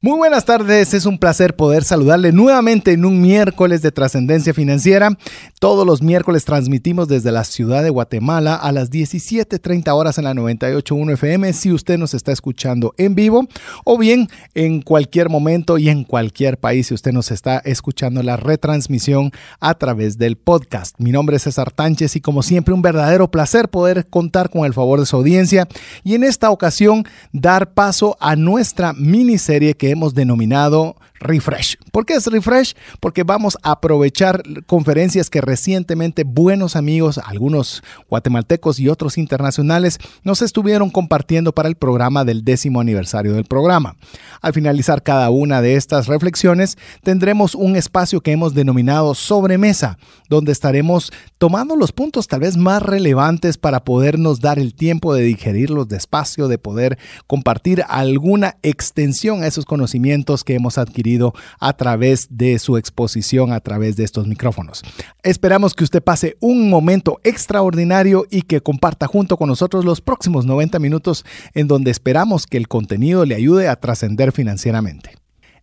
Muy buenas tardes, es un placer poder saludarle nuevamente en un miércoles de trascendencia financiera. Todos los miércoles transmitimos desde la ciudad de Guatemala a las 17.30 horas en la 98.1 FM si usted nos está escuchando en vivo o bien en cualquier momento y en cualquier país si usted nos está escuchando la retransmisión a través del podcast. Mi nombre es César Tánchez y como siempre un verdadero placer poder contar con el favor de su audiencia y en esta ocasión dar paso a nuestra miniserie que hemos denominado Refresh. ¿Por qué es Refresh? Porque vamos a aprovechar conferencias que recientemente buenos amigos, algunos guatemaltecos y otros internacionales, nos estuvieron compartiendo para el programa del décimo aniversario del programa. Al finalizar cada una de estas reflexiones, tendremos un espacio que hemos denominado sobremesa, donde estaremos tomando los puntos tal vez más relevantes para podernos dar el tiempo de digerirlos despacio, de poder compartir alguna extensión a esos conocimientos que hemos adquirido a través de su exposición a través de estos micrófonos. Esperamos que usted pase un momento extraordinario y que comparta junto con nosotros los próximos 90 minutos en donde esperamos que el contenido le ayude a trascender financieramente.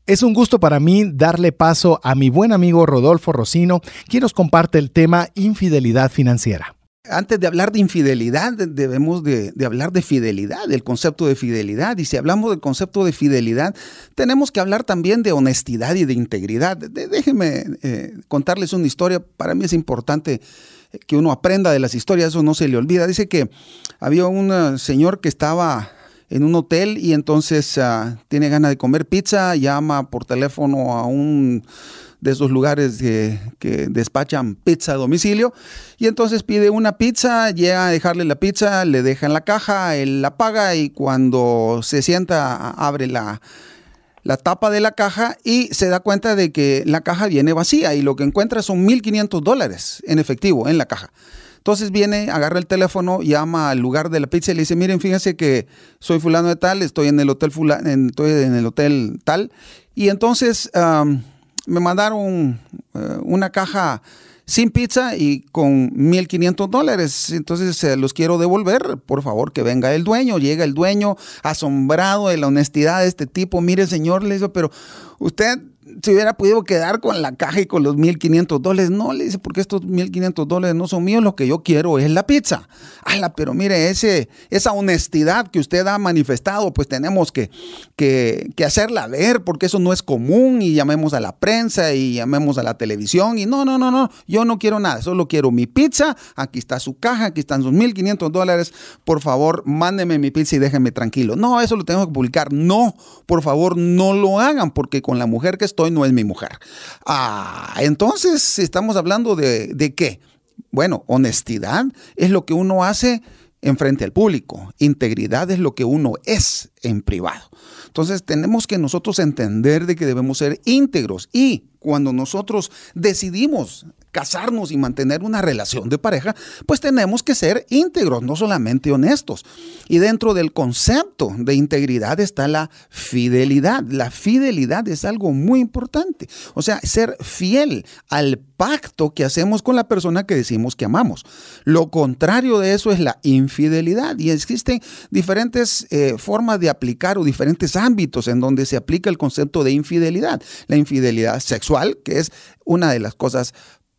Es un gusto para mí darle paso a mi buen amigo Rodolfo Rocino, quien nos comparte el tema infidelidad financiera. Antes de hablar de infidelidad, debemos de, hablar de fidelidad, del concepto de fidelidad. Y si hablamos del concepto de fidelidad, tenemos que hablar también de honestidad y de integridad. déjenme eh, contarles una historia. Para mí es importante que uno aprenda de las historias, eso no se le olvida. Dice que había un eh, señor que estaba en un hotel y entonces ah, tiene ganas de comer pizza, llama por teléfono a un de esos lugares que, despachan pizza a domicilio. Y entonces pide una pizza, llega a dejarle la pizza, le deja en la caja, él la paga y cuando se sienta abre la, la tapa de la caja y se da cuenta de que la caja viene vacía y lo que encuentra son 1.500 dólares en efectivo en la caja. Entonces viene, agarra el teléfono, llama al lugar de la pizza y le dice, miren, fíjense que soy fulano de tal, estoy en el hotel estoy en el hotel tal. Y entonces me mandaron eh, una caja sin pizza y con 1.500 dólares. Entonces los quiero devolver. Por favor, que venga el dueño. Llega el dueño asombrado de la honestidad de este tipo. Mire, señor, le dice, pero usted se hubiera podido quedar con la caja y con los 1.500 dólares. No, le dice, porque estos 1.500 dólares no son míos, lo que yo quiero es la pizza. Ala, pero mire, ese, esa honestidad que usted ha manifestado, pues tenemos que, que, que, hacerla ver, porque eso no es común y llamemos a la prensa y llamemos a la televisión y no, no, no, no, yo no quiero nada, solo quiero mi pizza, aquí está su caja, aquí están sus 1.500 dólares, por favor, mándeme mi pizza y déjenme tranquilo. No, eso lo tengo que publicar. No, por favor, no lo hagan, porque con la mujer que estoy no es mi mujer. Ah, entonces estamos hablando de, de qué? Bueno, honestidad es lo que uno hace en frente al público. Integridad es lo que uno es en privado. Entonces tenemos que nosotros entender de que debemos ser íntegros y cuando nosotros decidimos casarnos y mantener una relación de pareja, pues tenemos que ser íntegros, no solamente honestos. Y dentro del concepto de integridad está la fidelidad. La fidelidad es algo muy importante. O sea, ser fiel al pacto que hacemos con la persona que decimos que amamos. Lo contrario de eso es la infidelidad. Y existen diferentes eh, formas de aplicar o diferentes ámbitos en donde se aplica el concepto de infidelidad. La infidelidad sexual, que es una de las cosas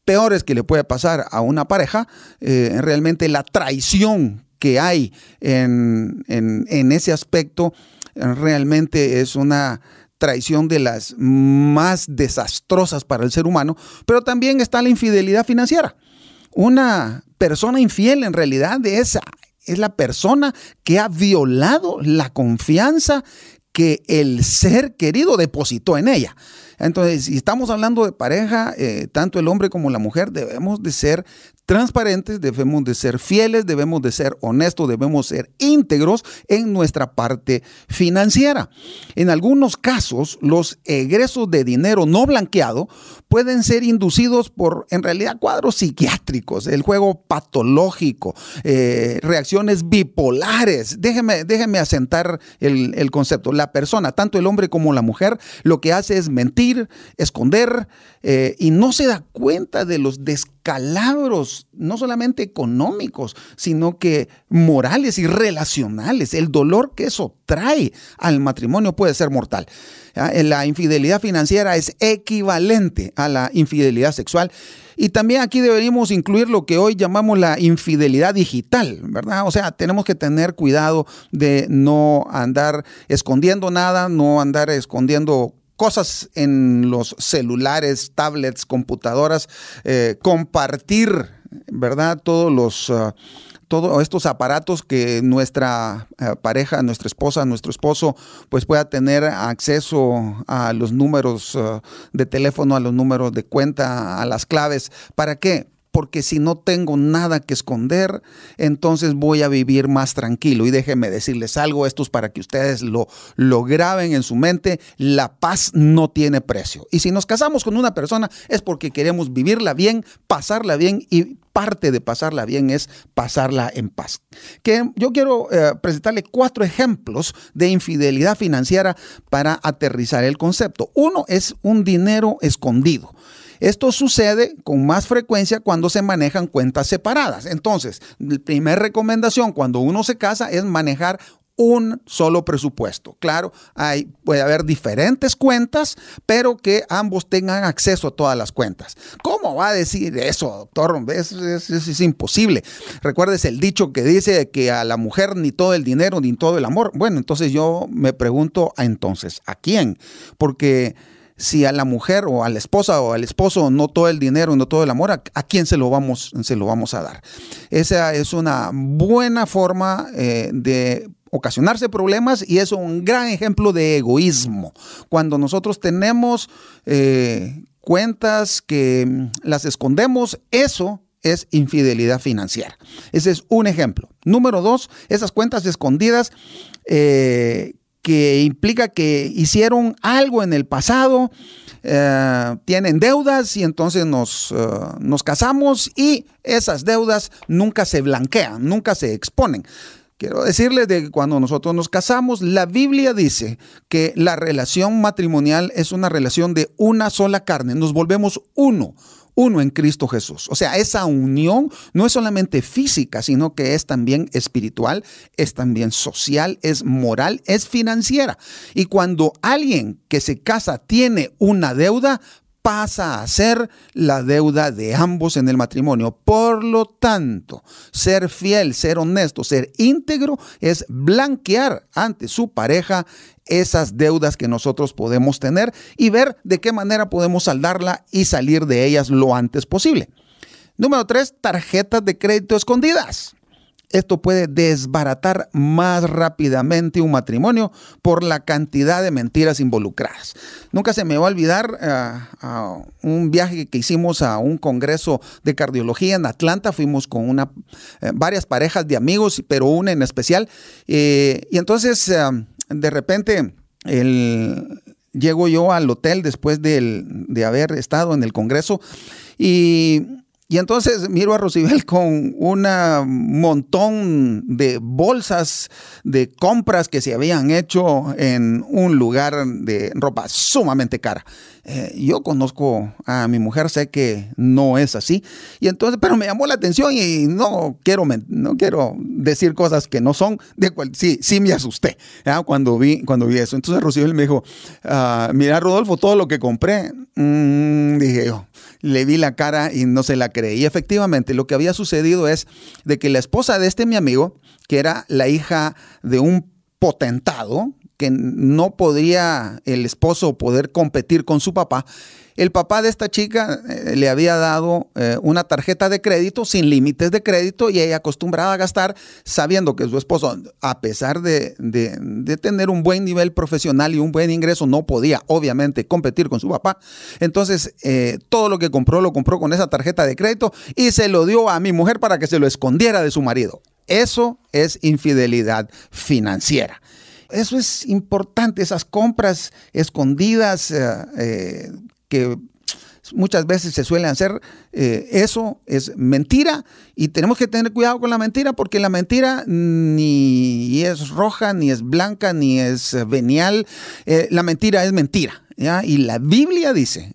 peores que le puede pasar a una pareja, eh, realmente la traición que hay en, ese aspecto realmente es una traición de las más desastrosas para el ser humano, pero también está la infidelidad financiera. Una persona infiel en realidad es la persona que ha violado la confianza que el ser querido depositó en ella. Entonces, si estamos hablando de pareja, eh, tanto el hombre como la mujer debemos de ser transparentes, debemos de ser fieles, debemos de ser honestos, debemos ser íntegros en nuestra parte financiera. En algunos casos, los egresos de dinero no blanqueado pueden ser inducidos por, en realidad, cuadros psiquiátricos, el juego patológico, eh, reacciones bipolares. Déjeme, déjeme asentar el, concepto. La persona, tanto el hombre como la mujer, lo que hace es mentir, esconder eh, y no se da cuenta de los descalabros, no solamente económicos, sino que morales y relacionales. El dolor que eso trae al matrimonio puede ser mortal. La infidelidad financiera es equivalente a la infidelidad sexual. Y también aquí deberíamos incluir lo que hoy llamamos la infidelidad digital, ¿verdad? O sea, tenemos que tener cuidado de no andar escondiendo nada, no andar escondiendo cosas en los celulares, tablets, computadoras, eh, compartir, ¿verdad? Todos los... Ah, todos estos aparatos que nuestra eh, pareja, nuestra esposa, nuestro esposo, pues pueda tener acceso a los números eh, de teléfono, a los números de cuenta, a las claves. ¿Para qué? Porque si no tengo nada que esconder, entonces voy a vivir más tranquilo. Y déjenme decirles algo, esto es para que ustedes lo, lo graben en su mente, la paz no tiene precio. Y si nos casamos con una persona es porque queremos vivirla bien, pasarla bien y parte de pasarla bien es pasarla en paz. Que yo quiero eh, presentarle cuatro ejemplos de infidelidad financiera para aterrizar el concepto. Uno es un dinero escondido. Esto sucede con más frecuencia cuando se manejan cuentas separadas. Entonces, la primera recomendación cuando uno se casa es manejar un solo presupuesto. Claro, hay, puede haber diferentes cuentas, pero que ambos tengan acceso a todas las cuentas. ¿Cómo va a decir eso, doctor? Es, es, imposible. Recuerdes el dicho que dice que a la mujer ni todo el dinero ni todo el amor. Bueno, entonces yo me pregunto, entonces, ¿a quién? Porque si a la mujer o a la esposa o al esposo no todo el dinero no todo el amor, ¿a, quién se lo, vamos, se lo vamos a dar? Esa es una buena forma eh, de ocasionarse problemas y es un gran ejemplo de egoísmo. Cuando nosotros tenemos eh, cuentas que mm, las escondemos, eso es infidelidad financiera. Ese es un ejemplo. Número dos, esas cuentas escondidas eh, que implica que hicieron algo en el pasado, eh, tienen deudas y entonces nos, eh, nos casamos y esas deudas nunca se blanquean, nunca se exponen. Quiero decirles de que cuando nosotros nos casamos, la Biblia dice que la relación matrimonial es una relación de una sola carne, nos volvemos uno, uno en Cristo Jesús. O sea, esa unión no es solamente física, sino que es también espiritual, es también social, es moral, es financiera. Y cuando alguien que se casa tiene una deuda, pasa a ser la deuda de ambos en el matrimonio. Por lo tanto, ser fiel, ser honesto, ser íntegro es blanquear ante su pareja esas deudas que nosotros podemos tener y ver de qué manera podemos saldarla y salir de ellas lo antes posible. Número tres, tarjetas de crédito escondidas. Esto puede desbaratar más rápidamente un matrimonio por la cantidad de mentiras involucradas. Nunca se me va a olvidar uh, un viaje que hicimos a un congreso de cardiología en Atlanta. Fuimos con una, eh, varias parejas de amigos, pero una en especial. Eh, y entonces, de repente, llego yo al hotel después de haber estado en el congreso y y entonces miro a Rosibel con un montón de bolsas de compras que se habían hecho en un lugar de ropa sumamente cara. Eh, yo conozco a mi mujer, sé que no es así. Y entonces, pero me llamó la atención y no quiero, no quiero decir cosas que no son. De cual, sí, sí me asusté cuando, vi, cuando vi eso. Entonces Rocío me dijo, ah, mira Rodolfo, todo lo que compré. Mm, dije yo, le vi la cara y no se la creí. Y efectivamente, lo que había sucedido es de que la esposa de este mi amigo, que era la hija de un potentado, que no podría el esposo poder competir con su papá, el papá de esta chica eh, le había dado eh, una tarjeta de crédito sin límites de crédito y ella acostumbrada a gastar sabiendo que su esposo, a pesar de, tener un buen nivel profesional y un buen ingreso, no podía obviamente competir con su papá. Entonces, eh, todo lo que compró lo compró con esa tarjeta de crédito y se lo dio a mi mujer para que se lo escondiera de su marido. Eso es infidelidad financiera. Eso es importante, esas compras escondidas que muchas veces se suelen hacer, eh, eso es mentira y tenemos que tener cuidado con la mentira porque la mentira ni es roja, ni es blanca, ni es venial, eh, la mentira es mentira. ¿ya? Y la Biblia dice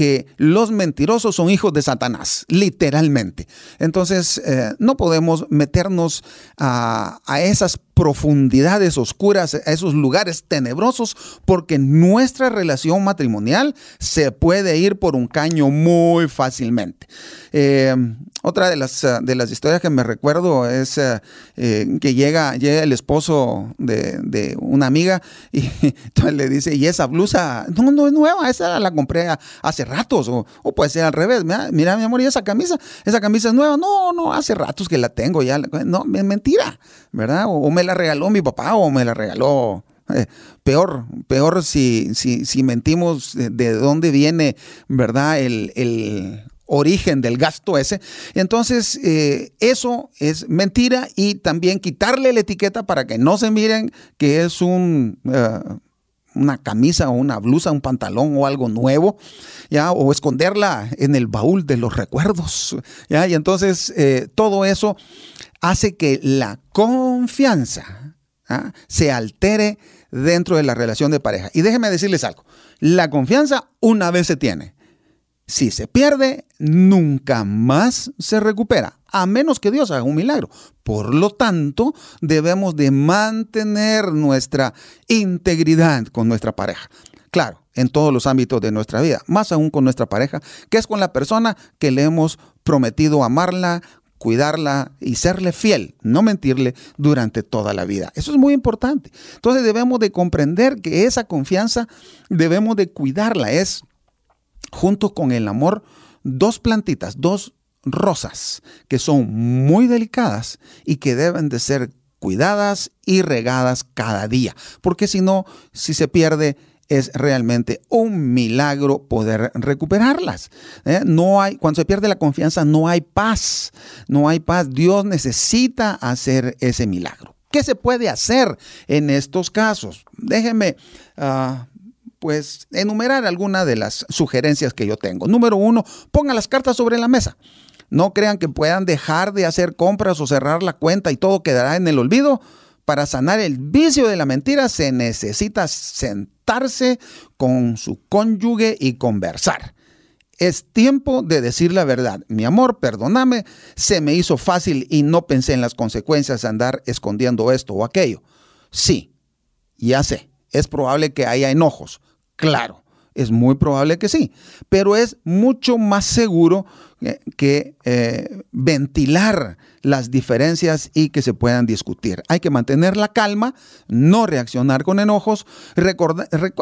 que los mentirosos son hijos de Satanás, literalmente. Entonces, eh, no podemos meternos a, esas profundidades oscuras, a esos lugares tenebrosos, porque nuestra relación matrimonial se puede ir por un caño muy fácilmente. Eh, otra de las, eh, de las historias que me recuerdo es que llega, llega el esposo de, una amiga y le dice, y esa blusa, no, no es nueva, esa la compré hace ratos, o, puede ser al revés, mira, mira, mi amor, y esa camisa, esa camisa es nueva, no, no, hace ratos que la tengo, ya, no, es mentira, ¿verdad? O, me la regaló mi papá o me la regaló eh, peor, peor si, si, si mentimos de, dónde viene, ¿verdad? El, origen del gasto ese. Entonces, eh, eso es mentira y también quitarle la etiqueta para que no se miren que es un... Eh, una camisa o una blusa, un pantalón o algo nuevo, ¿ya? O esconderla en el baúl de los recuerdos, ¿ya? Y entonces todo eso hace que la confianza ¿ah? se altere dentro de la relación de pareja. Y déjenme decirles algo, la confianza una vez se tiene. Si se pierde, nunca más se recupera, a menos que Dios haga un milagro. Por lo tanto, debemos de mantener nuestra integridad con nuestra pareja. Claro, en todos los ámbitos de nuestra vida, más aún con nuestra pareja, que es con la persona que le hemos prometido amarla, cuidarla y serle fiel, no mentirle durante toda la vida. Eso es muy importante. Entonces debemos de comprender que esa confianza debemos de cuidarla. Es junto con el amor dos plantitas, dos rosas que son muy delicadas y que deben de ser cuidadas y regadas cada día, porque si no, si se pierde, es realmente un milagro poder recuperarlas. ¿eh? No hay, cuando se pierde la confianza, no hay paz. No hay paz. Dios necesita hacer ese milagro. ¿Qué se puede hacer en estos casos? Déjenme, ah, pues, enumerar algunas de las sugerencias que yo tengo. Número uno, pongan las cartas sobre la mesa. No crean que puedan dejar de hacer compras o cerrar la cuenta y todo quedará en el olvido. Para sanar el vicio de la mentira se necesita sentarse con su cónyuge y conversar. Es tiempo de decir la verdad. Mi amor, perdóname, se me hizo fácil y no pensé en las consecuencias de andar escondiendo esto o aquello. Sí, ya sé, es probable que haya enojos. Claro, es muy probable que sí, pero es mucho más seguro eh, que eh, ventilar las diferencias y que se puedan discutir. Hay que mantener la calma, no reaccionar con enojos.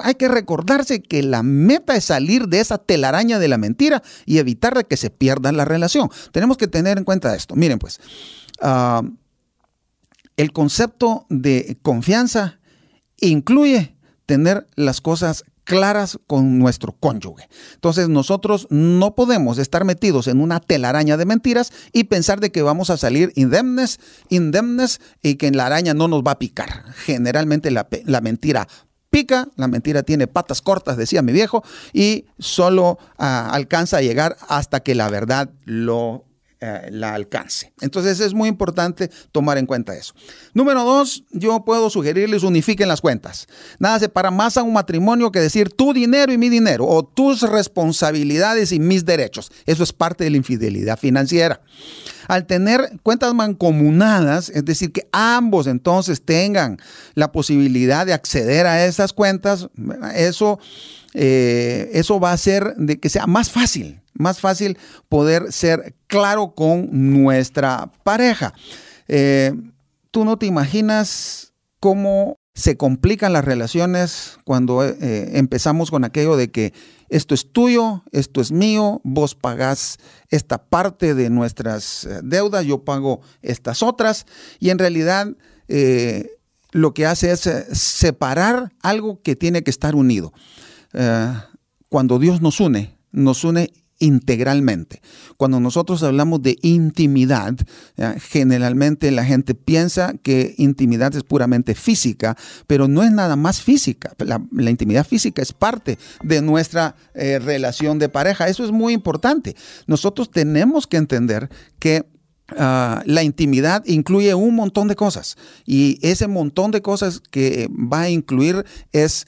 hay que recordarse que la meta es salir de esa telaraña de la mentira y evitar que se pierda la relación. Tenemos que tener en cuenta esto. Miren pues, ah, el concepto de confianza incluye tener las cosas claras con nuestro cónyuge. Entonces nosotros no podemos estar metidos en una telaraña de mentiras y pensar de que vamos a salir indemnes, indemnes y que la araña no nos va a picar. Generalmente la, la mentira pica, la mentira tiene patas cortas, decía mi viejo, y solo ah, alcanza a llegar hasta que la verdad lo eh, la alcance. Entonces es muy importante tomar en cuenta eso. Número dos, yo puedo sugerirles unifiquen las cuentas. Nada separa más a un matrimonio que decir tu dinero y mi dinero o tus responsabilidades y mis derechos. Eso es parte de la infidelidad financiera. Al tener cuentas mancomunadas, es decir, que ambos entonces tengan la posibilidad de acceder a esas cuentas, eso, eh, eso va a hacer de que sea más fácil más fácil poder ser claro con nuestra pareja. Eh, tú no te imaginas cómo se complican las relaciones cuando eh, empezamos con aquello de que esto es tuyo, esto es mío, vos pagás esta parte de nuestras eh, deudas, yo pago estas otras, y en realidad lo que hace es separar algo que tiene que estar unido. cuando Dios nos une, nos une integralmente. Cuando nosotros hablamos de intimidad, generalmente la gente piensa que intimidad es puramente física, pero no es nada más física. La, intimidad física es parte de nuestra eh, relación de pareja. Eso es muy importante. Nosotros tenemos que entender que ah, la intimidad incluye un montón de cosas y ese montón de cosas que va a incluir es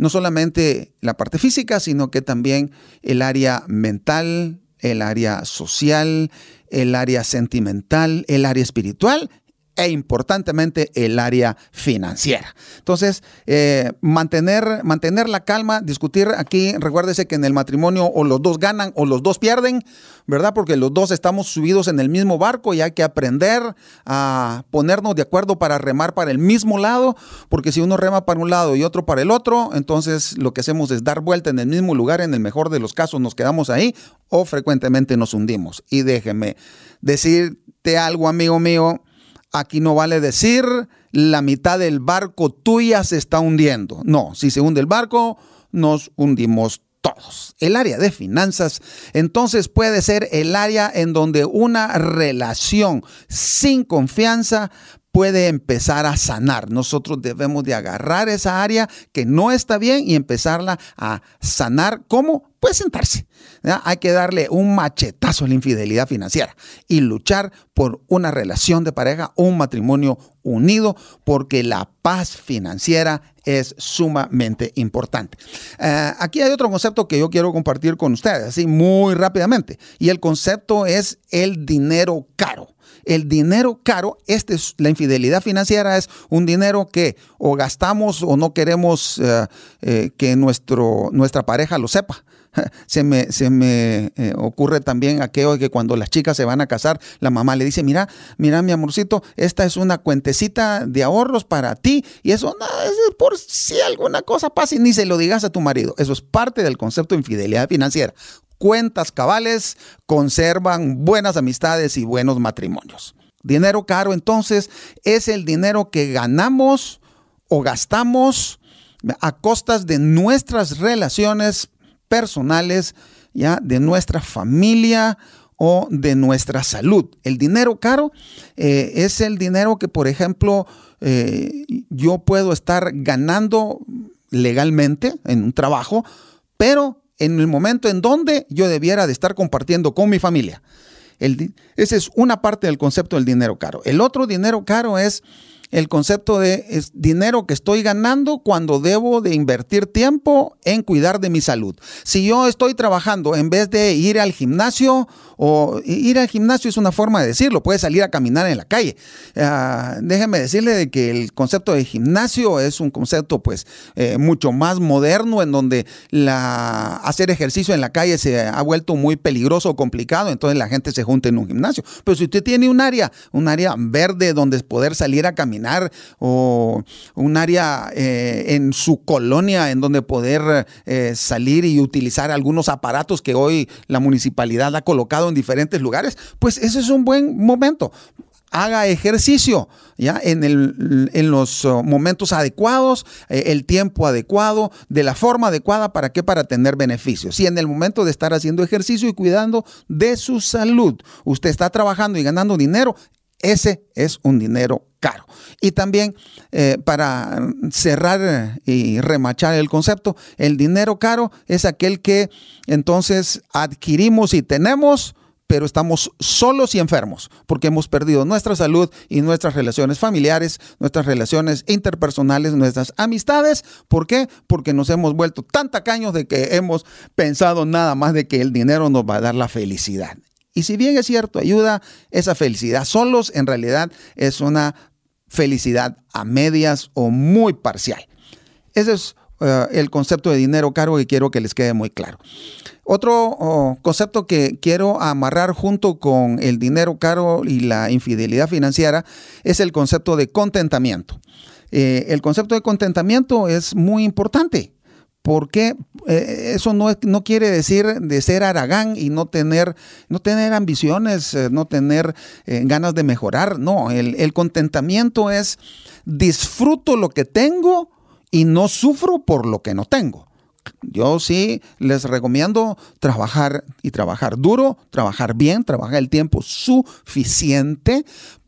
no solamente la parte física, sino que también el área mental, el área social, el área sentimental, el área espiritual e importantemente el área financiera. Entonces, eh, mantener, mantener la calma, discutir aquí, recuérdese que en el matrimonio o los dos ganan o los dos pierden, ¿verdad? Porque los dos estamos subidos en el mismo barco y hay que aprender a ponernos de acuerdo para remar para el mismo lado, porque si uno rema para un lado y otro para el otro, entonces lo que hacemos es dar vuelta en el mismo lugar, en el mejor de los casos nos quedamos ahí o frecuentemente nos hundimos. Y déjeme decirte algo, amigo mío, Aquí no vale decir la mitad del barco tuya se está hundiendo. No, si se hunde el barco, nos hundimos todos. El área de finanzas entonces puede ser el área en donde una relación sin confianza puede empezar a sanar. Nosotros debemos de agarrar esa área que no está bien y empezarla a sanar. ¿Cómo? Pues sentarse. Hay que darle un machetazo a la infidelidad financiera y luchar por una relación de pareja, un matrimonio unido, porque la paz financiera es sumamente importante. Eh, aquí hay otro concepto que yo quiero compartir con ustedes, así muy rápidamente, y el concepto es el dinero caro el dinero caro, este es, la infidelidad financiera es un dinero que o gastamos o no queremos eh, eh, que nuestro, nuestra pareja lo sepa. Se me, se me eh, ocurre también aquello de que cuando las chicas se van a casar, la mamá le dice, mira, mira mi amorcito, esta es una cuentecita de ahorros para ti y eso no, es por si alguna cosa pasa y ni se lo digas a tu marido. Eso es parte del concepto de infidelidad financiera cuentas cabales conservan buenas amistades y buenos matrimonios. Dinero caro entonces es el dinero que ganamos o gastamos a costas de nuestras relaciones personales, ya de nuestra familia o de nuestra salud. El dinero caro eh, es el dinero que, por ejemplo, eh, yo puedo estar ganando legalmente en un trabajo, pero en el momento en donde yo debiera de estar compartiendo con mi familia. El, esa es una parte del concepto del dinero caro. El otro dinero caro es el concepto de dinero que estoy ganando cuando debo de invertir tiempo en cuidar de mi salud. Si yo estoy trabajando en vez de ir al gimnasio o ir al gimnasio es una forma de decirlo, puede salir a caminar en la calle. Uh, déjeme decirle de que el concepto de gimnasio es un concepto pues eh, mucho más moderno en donde hacer ejercicio en la calle se ha vuelto muy peligroso o complicado, entonces la gente se junta en un gimnasio. Pero si usted tiene un área, un área verde donde poder salir a caminar o un área eh, en su colonia en donde poder eh, salir y utilizar algunos aparatos que hoy la municipalidad ha colocado en diferentes lugares, pues ese es un buen momento haga ejercicio, ¿ya? En, el, en los uh, momentos adecuados, eh, el tiempo adecuado, de la forma adecuada, ¿para qué? Para tener beneficios. Y en el momento de estar haciendo ejercicio y cuidando de su salud, usted está trabajando y ganando dinero, ese es un dinero caro. Y también eh, para cerrar y remachar el concepto, el dinero caro es aquel que entonces adquirimos y tenemos pero estamos solos y enfermos porque hemos perdido nuestra salud y nuestras relaciones familiares, nuestras relaciones interpersonales, nuestras amistades. ¿Por qué? Porque nos hemos vuelto tan tacaños de que hemos pensado nada más de que el dinero nos va a dar la felicidad. Y si bien es cierto, ayuda esa felicidad, solos en realidad es una felicidad a medias o muy parcial. Ese es eh, el concepto de dinero caro que quiero que les quede muy claro. Otro oh, concepto que quiero amarrar junto con el dinero caro y la infidelidad financiera es el concepto de contentamiento. Eh, el concepto de contentamiento es muy importante porque eh, eso no, no, quiere decir de ser aragán y no tener, no tener ambiciones, eh, no tener eh, ganas de mejorar. No, el, el contentamiento es disfruto lo que tengo y no sufro por lo que no tengo. Yo sí les recomiendo trabajar y trabajar duro, trabajar bien, trabajar el tiempo suficiente.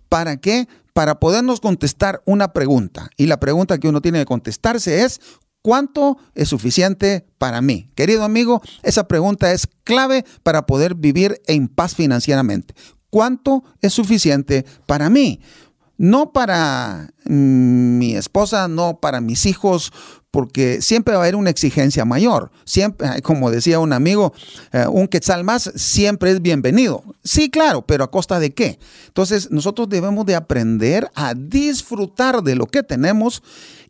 ¿Para qué? Para podernos contestar una pregunta. Y la pregunta que uno tiene que contestarse es, ¿Cuánto es suficiente para mí? Querido amigo, esa pregunta es clave para poder vivir en paz financieramente. ¿Cuánto es suficiente para mí? No para mm, mi esposa, no para mis hijos, porque siempre va a haber una exigencia mayor. Siempre, como decía un amigo, eh, un quetzal más siempre es bienvenido. Sí, claro, pero ¿a costa de qué? Entonces, nosotros debemos de aprender a disfrutar de lo que tenemos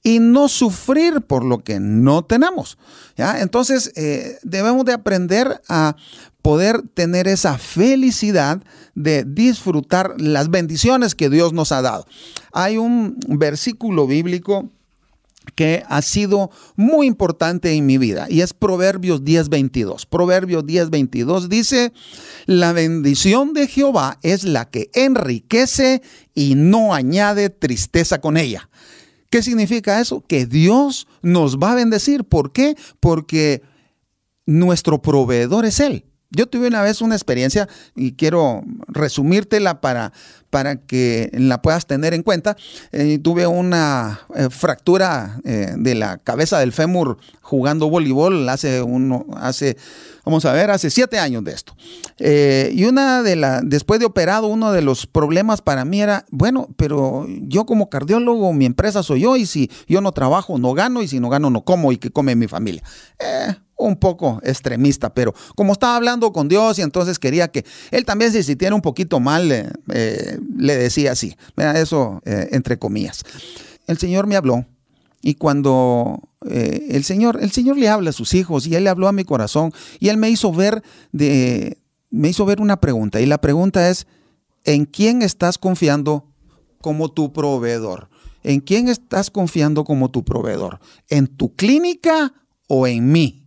y no sufrir por lo que no tenemos. Entonces, eh, debemos de aprender a poder tener esa felicidad de disfrutar las bendiciones que Dios nos ha dado. Hay un versículo bíblico que ha sido muy importante en mi vida y es Proverbios 10:22. Proverbios 10:22 dice, la bendición de Jehová es la que enriquece y no añade tristeza con ella. ¿Qué significa eso? Que Dios nos va a bendecir. ¿Por qué? Porque nuestro proveedor es Él. Yo tuve una vez una experiencia y quiero resumírtela para, para que la puedas tener en cuenta. Eh, tuve una eh, fractura eh, de la cabeza del fémur jugando voleibol hace uno, hace, vamos a ver, hace siete años de esto. y una de las, después de operado, uno de los problemas para mí era, bueno, pero yo como cardiólogo, mi empresa soy yo, y si yo no trabajo, no gano, y si no gano, no como, y que come mi familia un poco extremista, pero como estaba hablando con Dios y entonces quería que él también se sintiera un poquito mal, eh, le decía así, eso eh, entre comillas. El Señor me habló y cuando eh, el Señor, el Señor le habla a sus hijos y él le habló a mi corazón y él me hizo ver de, me hizo ver una pregunta y la pregunta es, ¿en quién estás confiando como tu proveedor? ¿En quién estás confiando como tu proveedor? ¿En tu clínica o en mí?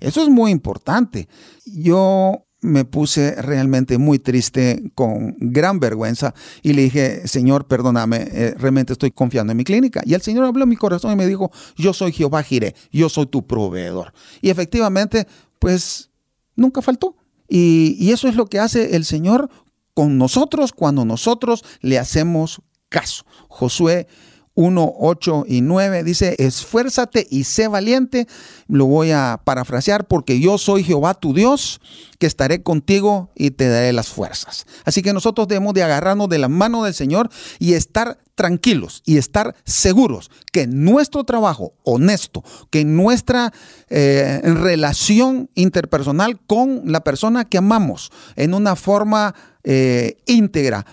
Eso es muy importante. Yo me puse realmente muy triste, con gran vergüenza, y le dije, Señor, perdóname, eh, realmente estoy confiando en mi clínica. Y el Señor habló en mi corazón y me dijo, yo soy Jehová Jiré, yo soy tu proveedor. Y efectivamente, pues nunca faltó. Y, y eso es lo que hace el Señor con nosotros cuando nosotros le hacemos caso. Josué 1, 8 y 9 dice, esfuérzate y sé valiente. Lo voy a parafrasear porque yo soy Jehová tu Dios, que estaré contigo y te daré las fuerzas. Así que nosotros debemos de agarrarnos de la mano del Señor y estar tranquilos y estar seguros que nuestro trabajo honesto, que nuestra eh, relación interpersonal con la persona que amamos en una forma eh, íntegra,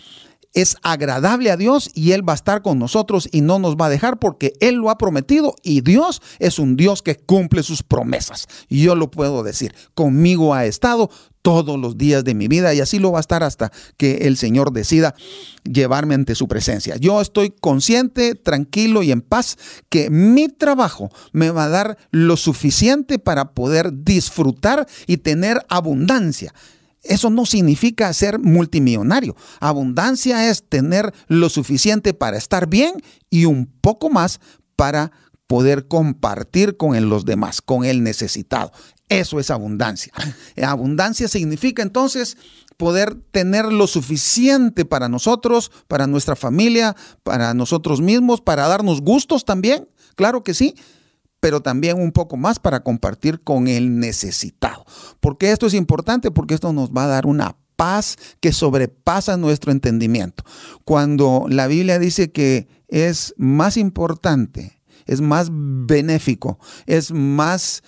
es agradable a Dios y Él va a estar con nosotros y no nos va a dejar porque Él lo ha prometido y Dios es un Dios que cumple sus promesas. Y yo lo puedo decir, conmigo ha estado todos los días de mi vida y así lo va a estar hasta que el Señor decida llevarme ante su presencia. Yo estoy consciente, tranquilo y en paz que mi trabajo me va a dar lo suficiente para poder disfrutar y tener abundancia eso no significa ser multimillonario. Abundancia es tener lo suficiente para estar bien y un poco más para poder compartir con los demás, con el necesitado. Eso es abundancia. Abundancia significa entonces poder tener lo suficiente para nosotros, para nuestra familia, para nosotros mismos, para darnos gustos también. Claro que sí, pero también un poco más para compartir con el necesitado. Porque esto es importante? Porque esto nos va a dar una paz que sobrepasa nuestro entendimiento. Cuando la Biblia dice que es más importante, es más benéfico, es más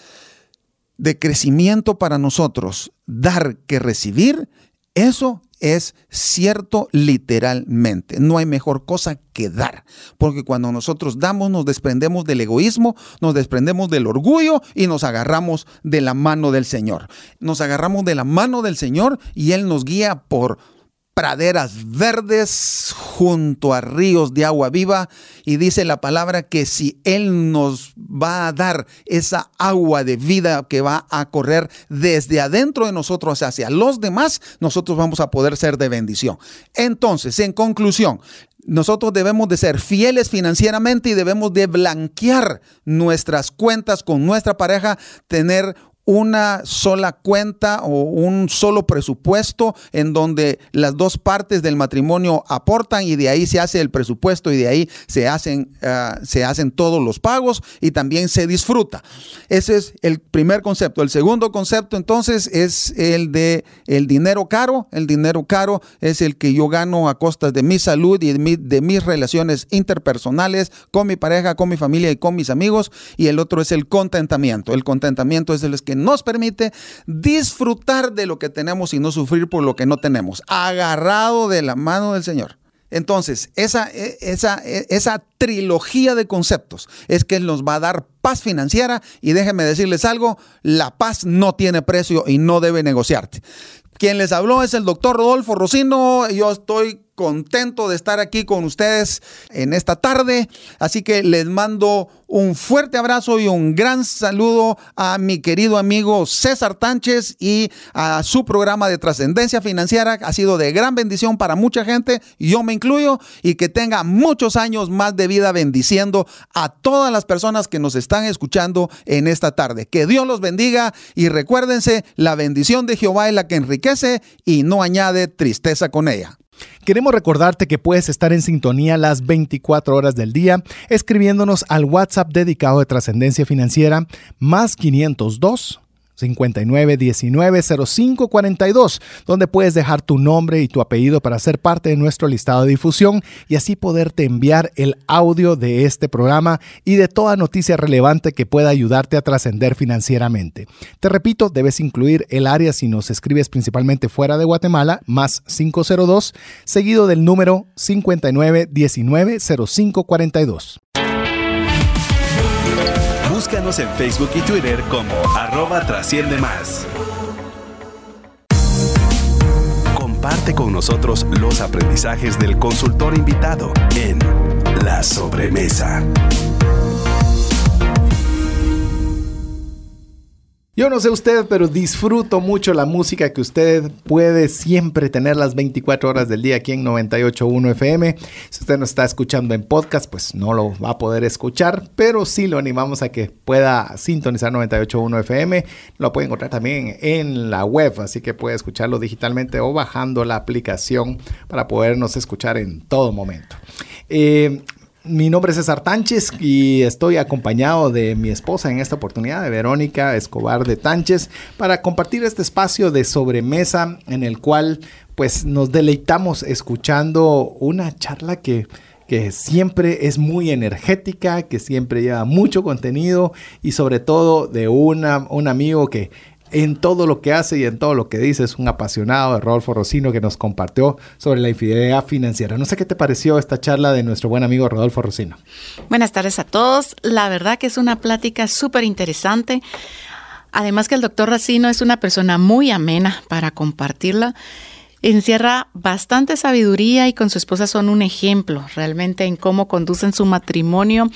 de crecimiento para nosotros dar que recibir, eso es cierto literalmente. No hay mejor cosa que dar, porque cuando nosotros damos nos desprendemos del egoísmo, nos desprendemos del orgullo y nos agarramos de la mano del Señor. Nos agarramos de la mano del Señor y Él nos guía por praderas verdes junto a ríos de agua viva y dice la palabra que si Él nos va a dar esa agua de vida que va a correr desde adentro de nosotros hacia los demás, nosotros vamos a poder ser de bendición. Entonces, en conclusión, nosotros debemos de ser fieles financieramente y debemos de blanquear nuestras cuentas con nuestra pareja, tener una sola cuenta o un solo presupuesto en donde las dos partes del matrimonio aportan y de ahí se hace el presupuesto y de ahí se hacen, ah, se hacen todos los pagos y también se disfruta. Ese es el primer concepto. El segundo concepto entonces es el de el dinero caro. El dinero caro es el que yo gano a costas de mi salud y de, de mis relaciones interpersonales con mi pareja, con mi familia y con mis amigos. Y el otro es el contentamiento. El contentamiento es el que nos permite disfrutar de lo que tenemos y no sufrir por lo que no tenemos, agarrado de la mano del Señor. Entonces, esa, e, esa, e, esa trilogía de conceptos es que nos va a dar paz financiera y déjenme decirles algo, la paz no tiene precio y no debe negociarte. Quien les habló es el doctor Rodolfo Rocino. Yo estoy contento de estar aquí con ustedes en esta tarde. Así que les mando un fuerte abrazo y un gran saludo a mi querido amigo César Tánchez y a su programa de trascendencia financiera. Ha sido de gran bendición para mucha gente, yo me incluyo, y que tenga muchos años más de vida bendiciendo a todas las personas que nos están escuchando en esta tarde. Que Dios los bendiga y recuérdense, la bendición de Jehová es la que enriquece y no añade tristeza con ella. Queremos recordarte que puedes estar en sintonía las 24 horas del día escribiéndonos al WhatsApp dedicado de trascendencia financiera más 502 59190542, donde puedes dejar tu nombre y tu apellido para ser parte de nuestro listado de difusión y así poderte enviar el audio de este programa y de toda noticia relevante que pueda ayudarte a trascender financieramente. Te repito, debes incluir el área si nos escribes principalmente fuera de Guatemala, más 502, seguido del número 59190542. Búscanos en Facebook y Twitter como arroba trasciende más. Comparte con nosotros los aprendizajes del consultor invitado en La Sobremesa. Yo no sé usted, pero disfruto mucho la música que usted puede siempre tener las 24 horas del día aquí en 98.1 FM. Si usted nos está escuchando en podcast, pues no lo va a poder escuchar, pero sí lo animamos a que pueda sintonizar 98.1 FM. Lo puede encontrar también en la web, así que puede escucharlo digitalmente o bajando la aplicación para podernos escuchar en todo momento. Eh, mi nombre es César Tánchez y estoy acompañado de mi esposa en esta oportunidad, de Verónica Escobar de Tánchez, para compartir este espacio de sobremesa en el cual pues nos deleitamos escuchando una charla que que siempre es muy energética, que siempre lleva mucho contenido y sobre todo de una, un amigo que en todo lo que hace y en todo lo que dice. Es un apasionado de Rodolfo Rocino que nos compartió sobre la infidelidad financiera. No sé qué te pareció esta charla de nuestro buen amigo Rodolfo Rocino. Buenas tardes a todos. La verdad que es una plática súper interesante. Además que el doctor Racino es una persona muy amena para compartirla encierra bastante sabiduría y con su esposa son un ejemplo realmente en cómo conducen su matrimonio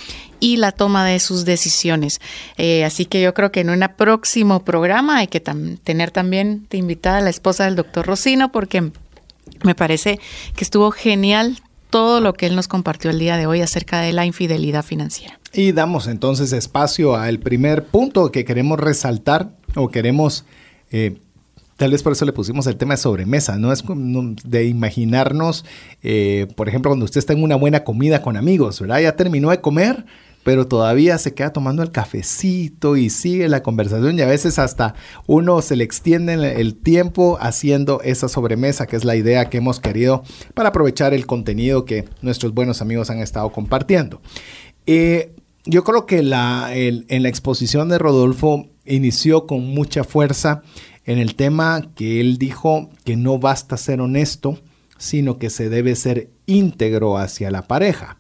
y la toma de sus decisiones. Eh, así que yo creo que en un próximo programa hay que tener también de invitada a la esposa del doctor Rocino porque me parece que estuvo genial todo lo que él nos compartió el día de hoy acerca de la infidelidad financiera. Y damos entonces espacio al primer punto que queremos resaltar o queremos eh, Tal vez por eso le pusimos el tema de sobremesa, no es de imaginarnos, eh, por ejemplo, cuando usted está en una buena comida con amigos, ¿verdad? Ya terminó de comer, pero todavía se queda tomando el cafecito y sigue la conversación y a veces hasta uno se le extiende el tiempo haciendo esa sobremesa, que es la idea que hemos querido para aprovechar el contenido que nuestros buenos amigos han estado compartiendo. Eh, yo creo que la, en la exposición de Rodolfo inició con mucha fuerza en el tema que él dijo que no basta ser honesto, sino que se debe ser íntegro hacia la pareja.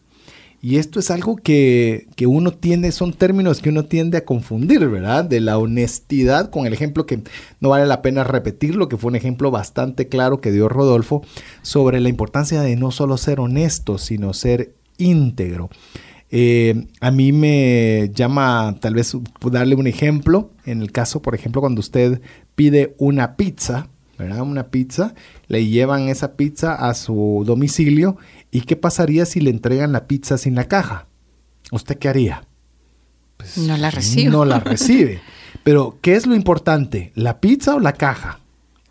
Y esto es algo que, que, uno tiende, son términos que uno tiende a confundir, ¿verdad? De la honestidad con el ejemplo que no vale la pena repetirlo, que fue un ejemplo bastante claro que dio Rodolfo sobre la importancia de no solo ser honesto, sino ser íntegro. Eh, a mí me llama tal vez darle un ejemplo, en el caso, por ejemplo, cuando usted pide una pizza, ¿verdad? Una pizza, le llevan esa pizza a su domicilio y ¿qué pasaría si le entregan la pizza sin la caja? ¿Usted qué haría? Pues, no la recibe. No la recibe. Pero, ¿qué es lo importante? ¿La pizza o la caja?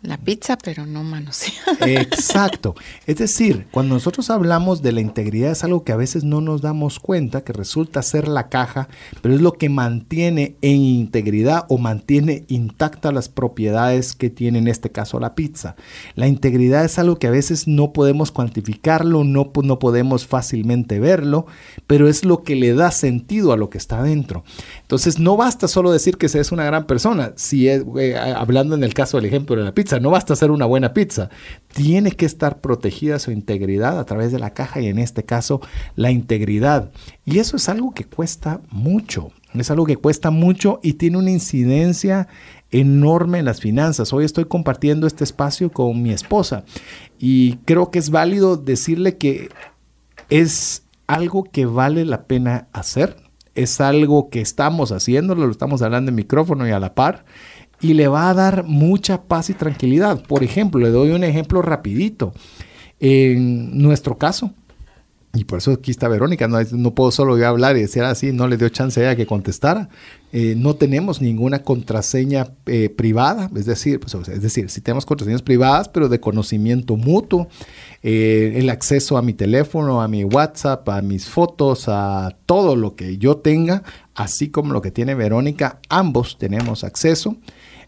La pizza, pero no manos. Exacto. Es decir, cuando nosotros hablamos de la integridad es algo que a veces no nos damos cuenta, que resulta ser la caja, pero es lo que mantiene en integridad o mantiene intactas las propiedades que tiene en este caso la pizza. La integridad es algo que a veces no podemos cuantificarlo, no, no podemos fácilmente verlo, pero es lo que le da sentido a lo que está dentro. Entonces, no basta solo decir que se es una gran persona, si es, eh, hablando en el caso del ejemplo de la pizza, no basta hacer una buena pizza. Tiene que estar protegida su integridad a través de la caja y en este caso la integridad. Y eso es algo que cuesta mucho. Es algo que cuesta mucho y tiene una incidencia enorme en las finanzas. Hoy estoy compartiendo este espacio con mi esposa y creo que es válido decirle que es algo que vale la pena hacer. Es algo que estamos haciendo, lo estamos hablando en micrófono y a la par y le va a dar mucha paz y tranquilidad. Por ejemplo, le doy un ejemplo rapidito. En nuestro caso, y por eso aquí está Verónica, no, no puedo solo yo hablar y decir así, no le dio chance a ella que contestara. Eh, no tenemos ninguna contraseña eh, privada, es decir, pues, es decir, sí tenemos contraseñas privadas, pero de conocimiento mutuo. Eh, el acceso a mi teléfono, a mi WhatsApp, a mis fotos, a todo lo que yo tenga, así como lo que tiene Verónica, ambos tenemos acceso.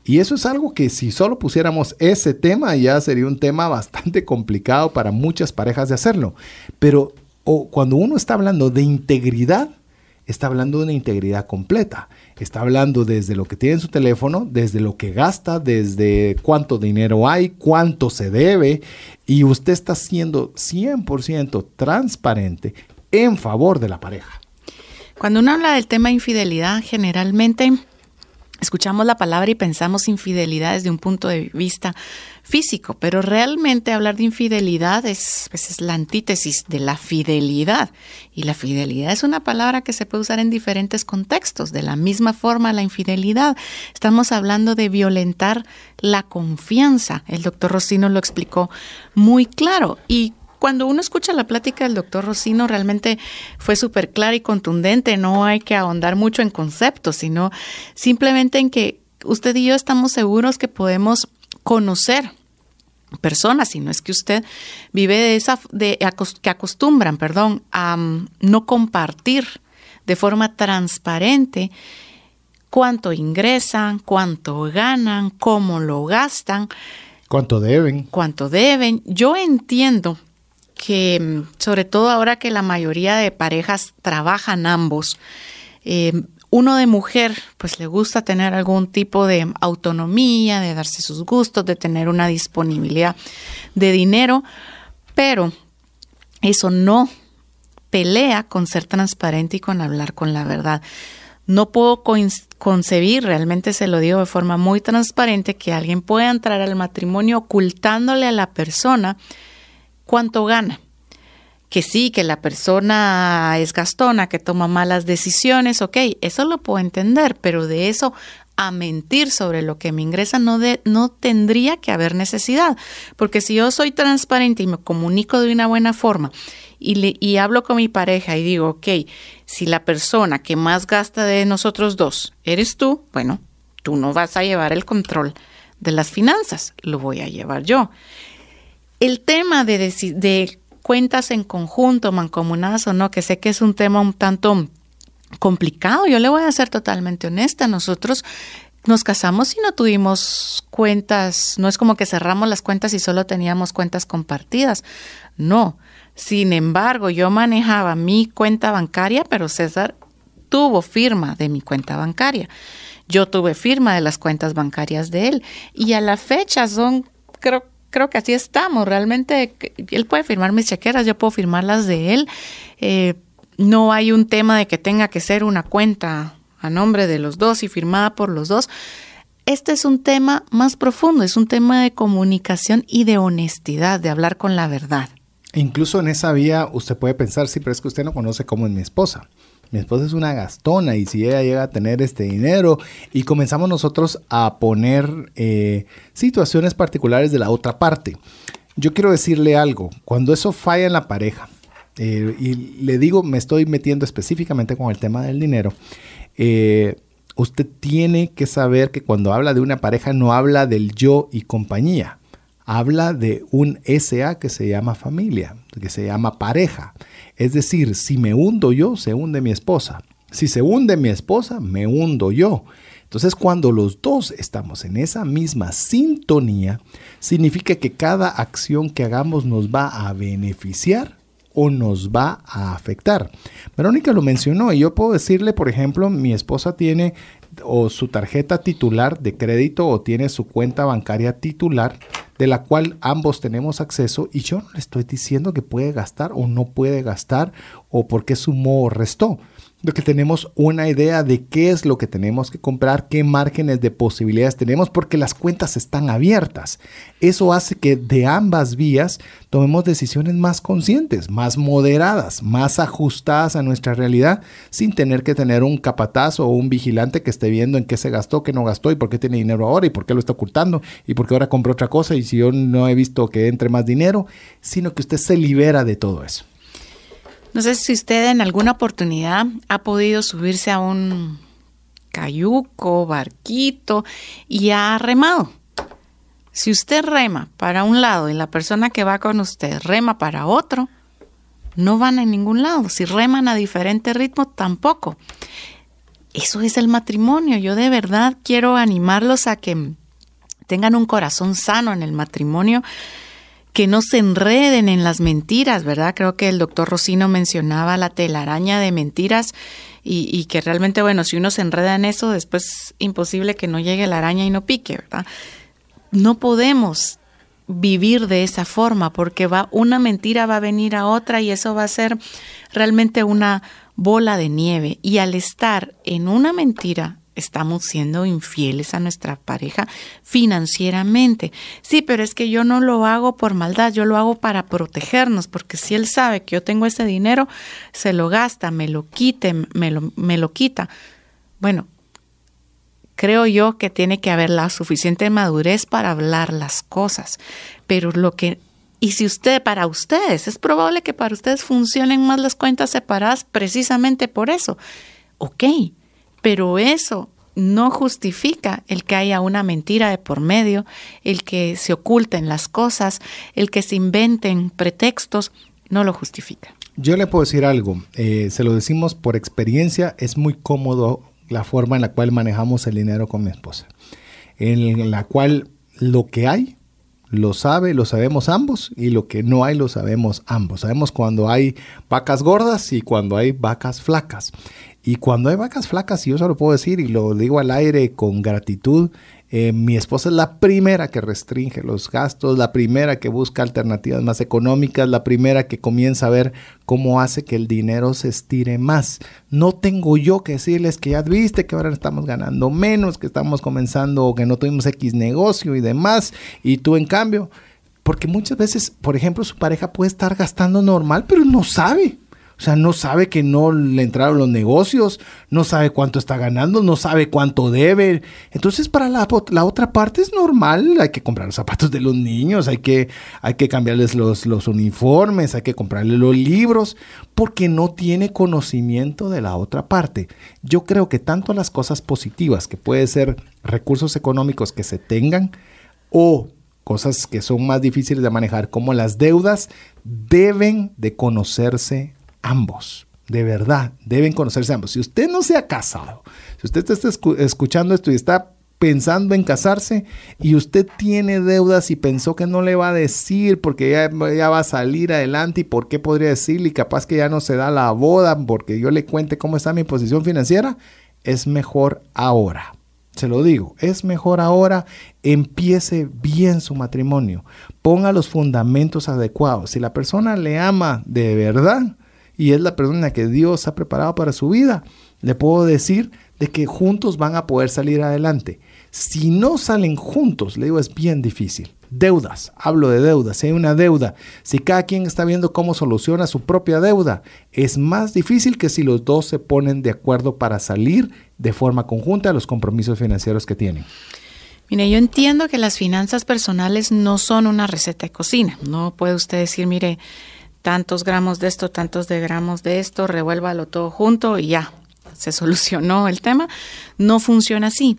Y eso es algo que si solo pusiéramos ese tema ya sería un tema bastante complicado para muchas parejas de hacerlo. Pero cuando uno está hablando de integridad, está hablando de una integridad completa. Está hablando desde lo que tiene en su teléfono, desde lo que gasta, desde cuánto dinero hay, cuánto se debe. Y usted está siendo 100% transparente en favor de la pareja. Cuando uno habla del tema infidelidad, generalmente Escuchamos la palabra y pensamos infidelidad desde un punto de vista físico, pero realmente hablar de infidelidad es, pues, es la antítesis de la fidelidad. Y la fidelidad es una palabra que se puede usar en diferentes contextos. De la misma forma, la infidelidad. Estamos hablando de violentar la confianza. El doctor Rocino lo explicó muy claro. Y cuando uno escucha la plática del doctor Rocino, realmente fue súper clara y contundente. No hay que ahondar mucho en conceptos, sino simplemente en que usted y yo estamos seguros que podemos conocer personas, si no es que usted vive de esa, de, que acostumbran, perdón, a mm, no compartir de forma transparente cuánto ingresan, cuánto ganan, cómo lo gastan. Cuánto deben. Cuánto deben. Yo entiendo que mm, sobre todo ahora que la mayoría de parejas trabajan ambos, eh, uno de mujer pues le gusta tener algún tipo de autonomía, de darse sus gustos, de tener una disponibilidad de dinero, pero eso no pelea con ser transparente y con hablar con la verdad. No puedo concebir, realmente se lo digo de forma muy transparente, que alguien pueda entrar al matrimonio ocultándole a la persona cuánto gana. Que sí, que la persona es gastona, que toma malas decisiones, ok, eso lo puedo entender, pero de eso a mentir sobre lo que me ingresa no, de, no tendría que haber necesidad, porque si yo soy transparente y me comunico de una buena forma y, le, y hablo con mi pareja y digo, ok, si la persona que más gasta de nosotros dos eres tú, bueno, tú no vas a llevar el control de las finanzas, lo voy a llevar yo. El tema de, cuentas en conjunto, mancomunadas o no, que sé que es un tema un tanto complicado, yo le voy a ser totalmente honesta, nosotros nos casamos y no tuvimos cuentas, no es como que cerramos las cuentas y solo teníamos cuentas compartidas, no. Sin embargo, yo manejaba mi cuenta bancaria, pero César tuvo firma de mi cuenta bancaria. Yo tuve firma de las cuentas bancarias de él y a la fecha son, creo creo que así estamos. Realmente él puede firmar mis chequeras, yo puedo firmar las de él. Eh, no hay un tema de que tenga que ser una cuenta a nombre de los dos y firmada por los dos. Este es un tema más profundo, es un tema de comunicación y de honestidad, de hablar con la verdad. Incluso en esa vía usted puede pensar, sí, pero es que usted no conoce cómo es mi esposa. Mi esposa es una gastona y si ella llega a tener este dinero y comenzamos nosotros a poner eh, situaciones particulares de la otra parte. Yo quiero decirle algo, cuando eso falla en la pareja, eh, y le digo, me estoy metiendo específicamente con el tema del dinero, eh, usted tiene que saber que cuando habla de una pareja no habla del yo y compañía, habla de un SA que se llama familia, que se llama pareja. Es decir, si me hundo yo, se hunde mi esposa. Si se hunde mi esposa, me hundo yo. Entonces, cuando los dos estamos en esa misma sintonía, significa que cada acción que hagamos nos va a beneficiar o nos va a afectar. Verónica lo mencionó y yo puedo decirle, por ejemplo, mi esposa tiene o su tarjeta titular de crédito o tiene su cuenta bancaria titular de la cual ambos tenemos acceso y yo no le estoy diciendo que puede gastar o no puede gastar o por qué sumó o restó de que tenemos una idea de qué es lo que tenemos que comprar, qué márgenes de posibilidades tenemos, porque las cuentas están abiertas. Eso hace que de ambas vías tomemos decisiones más conscientes, más moderadas, más ajustadas a nuestra realidad, sin tener que tener un capatazo o un vigilante que esté viendo en qué se gastó, qué no gastó y por qué tiene dinero ahora y por qué lo está ocultando y por qué ahora compró otra cosa y si yo no he visto que entre más dinero, sino que usted se libera de todo eso. No sé si usted en alguna oportunidad ha podido subirse a un cayuco, barquito y ha remado. Si usted rema para un lado y la persona que va con usted rema para otro, no van a ningún lado. Si reman a diferente ritmo, tampoco. Eso es el matrimonio. Yo de verdad quiero animarlos a que tengan un corazón sano en el matrimonio que no se enreden en las mentiras, ¿verdad? Creo que el doctor Rocino mencionaba la telaraña de mentiras y, que realmente, bueno, si uno se enreda en eso, después es imposible que no llegue la araña y no pique, ¿verdad? No podemos vivir de esa forma porque va una mentira va a venir a otra y eso va a ser realmente una bola de nieve y al estar en una mentira estamos siendo infieles a nuestra pareja financieramente. Sí, pero es que yo no lo hago por maldad, yo lo hago para protegernos, porque si él sabe que yo tengo ese dinero, se lo gasta, me lo quite, me lo, me lo quita. Bueno, creo yo que tiene que haber la suficiente madurez para hablar las cosas, pero lo que... Y si usted, para ustedes, es probable que para ustedes funcionen más las cuentas separadas precisamente por eso. Ok, pero eso no justifica el que haya una mentira de por medio, el que se oculten las cosas, el que se inventen pretextos, no lo justifica. Yo le puedo decir algo, eh, se lo decimos por experiencia, es muy cómodo la forma en la cual manejamos el dinero con mi esposa, en la cual lo que hay lo sabe, lo sabemos ambos y lo que no hay lo sabemos ambos. Sabemos cuando hay vacas gordas y cuando hay vacas flacas. Y cuando hay vacas flacas, y yo se lo puedo decir y lo digo al aire con gratitud, eh, mi esposa es la primera que restringe los gastos, la primera que busca alternativas más económicas, la primera que comienza a ver cómo hace que el dinero se estire más. No tengo yo que decirles que ya viste que ahora estamos ganando menos, que estamos comenzando, que no tuvimos X negocio y demás, y tú en cambio, porque muchas veces, por ejemplo, su pareja puede estar gastando normal, pero no sabe. O sea, no sabe que no le entraron los negocios, no sabe cuánto está ganando, no sabe cuánto debe. Entonces, para la, otra parte es normal, hay que comprar los zapatos de los niños, hay que, hay que cambiarles los, los uniformes, hay que comprarles los libros, porque no tiene conocimiento de la otra parte. Yo creo que tanto las cosas positivas, que puede ser recursos económicos que se tengan, o cosas que son más difíciles de manejar, como las deudas, deben de conocerse ambos. De verdad, deben conocerse ambos. Si usted no se ha casado, si usted está escuchando esto y está pensando en casarse y usted tiene deudas y pensó que no le va a decir porque ya, va a salir adelante y por qué podría decirle y capaz que ya no se da la boda porque yo le cuente cómo está mi posición financiera, es mejor ahora. Se lo digo, es mejor ahora, empiece bien su matrimonio, ponga los fundamentos adecuados. Si la persona le ama de verdad, y es la persona que Dios ha preparado para su vida. Le puedo decir de que juntos van a poder salir adelante. Si no salen juntos, le digo, es bien difícil. Deudas, hablo de deudas. Si hay una deuda, si cada quien está viendo cómo soluciona su propia deuda, es más difícil que si los dos se ponen de acuerdo para salir de forma conjunta a los compromisos financieros que tienen. Mire, yo entiendo que las finanzas personales no son una receta de cocina. No puede usted decir, mire, tantos gramos de esto, tantos de gramos de esto, revuélvalo todo junto y ya, se solucionó el tema. No funciona así.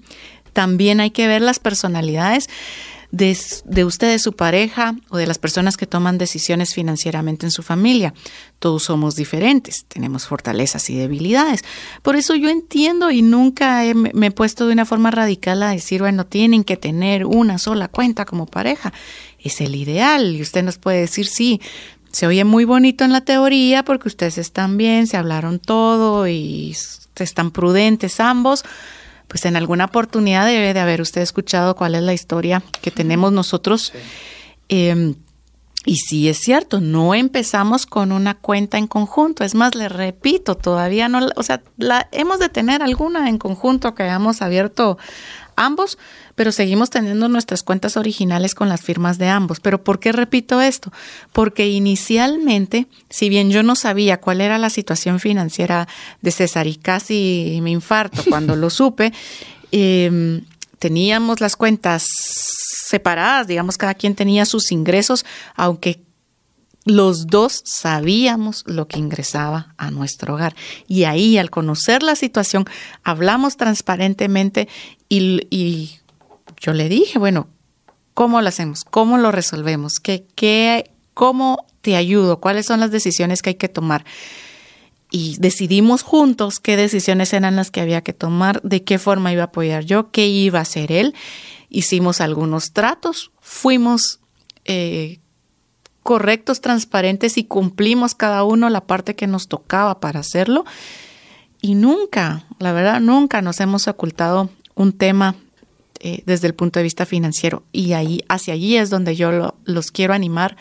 También hay que ver las personalidades de, de, usted, de su pareja o de las personas que toman decisiones financieramente en su familia. Todos somos diferentes, tenemos fortalezas y debilidades. Por eso yo entiendo y nunca me he puesto de una forma radical a decir, bueno, tienen que tener una sola cuenta como pareja. Es el ideal y usted nos puede decir, sí, se oye muy bonito en la teoría porque ustedes están bien, se hablaron todo y están prudentes ambos pues en alguna oportunidad debe de haber usted escuchado cuál es la historia que tenemos nosotros. Em, y sí es cierto, no empezamos con una cuenta en conjunto. Es más, le repito, todavía no, o sea, la, hemos de tener alguna en conjunto que hayamos abierto ambos, pero seguimos teniendo nuestras cuentas originales con las firmas de ambos. Pero ¿por qué repito esto? Porque inicialmente, si bien yo no sabía cuál era la situación financiera de César y casi me infarto cuando lo supe, em, teníamos las cuentas separadas, digamos, cada quien tenía sus ingresos, aunque los dos sabíamos lo que ingresaba a nuestro hogar. Y ahí, al conocer la situación, hablamos transparentemente y, yo le dije, bueno, ¿cómo lo hacemos? ¿Cómo lo resolvemos? ¿Qué, qué, ¿Cómo te ayudo? ¿Cuáles son las decisiones que hay que tomar? Y decidimos juntos qué decisiones eran las que había que tomar, de qué forma iba a apoyar yo, qué iba a hacer él. Hicimos algunos tratos, fuimos eh, correctos, transparentes y cumplimos cada uno la parte que nos tocaba para hacerlo. Y nunca, la verdad, nunca nos hemos ocultado un tema eh, desde el punto de vista financiero. Y ahí, hacia allí es donde yo los quiero animar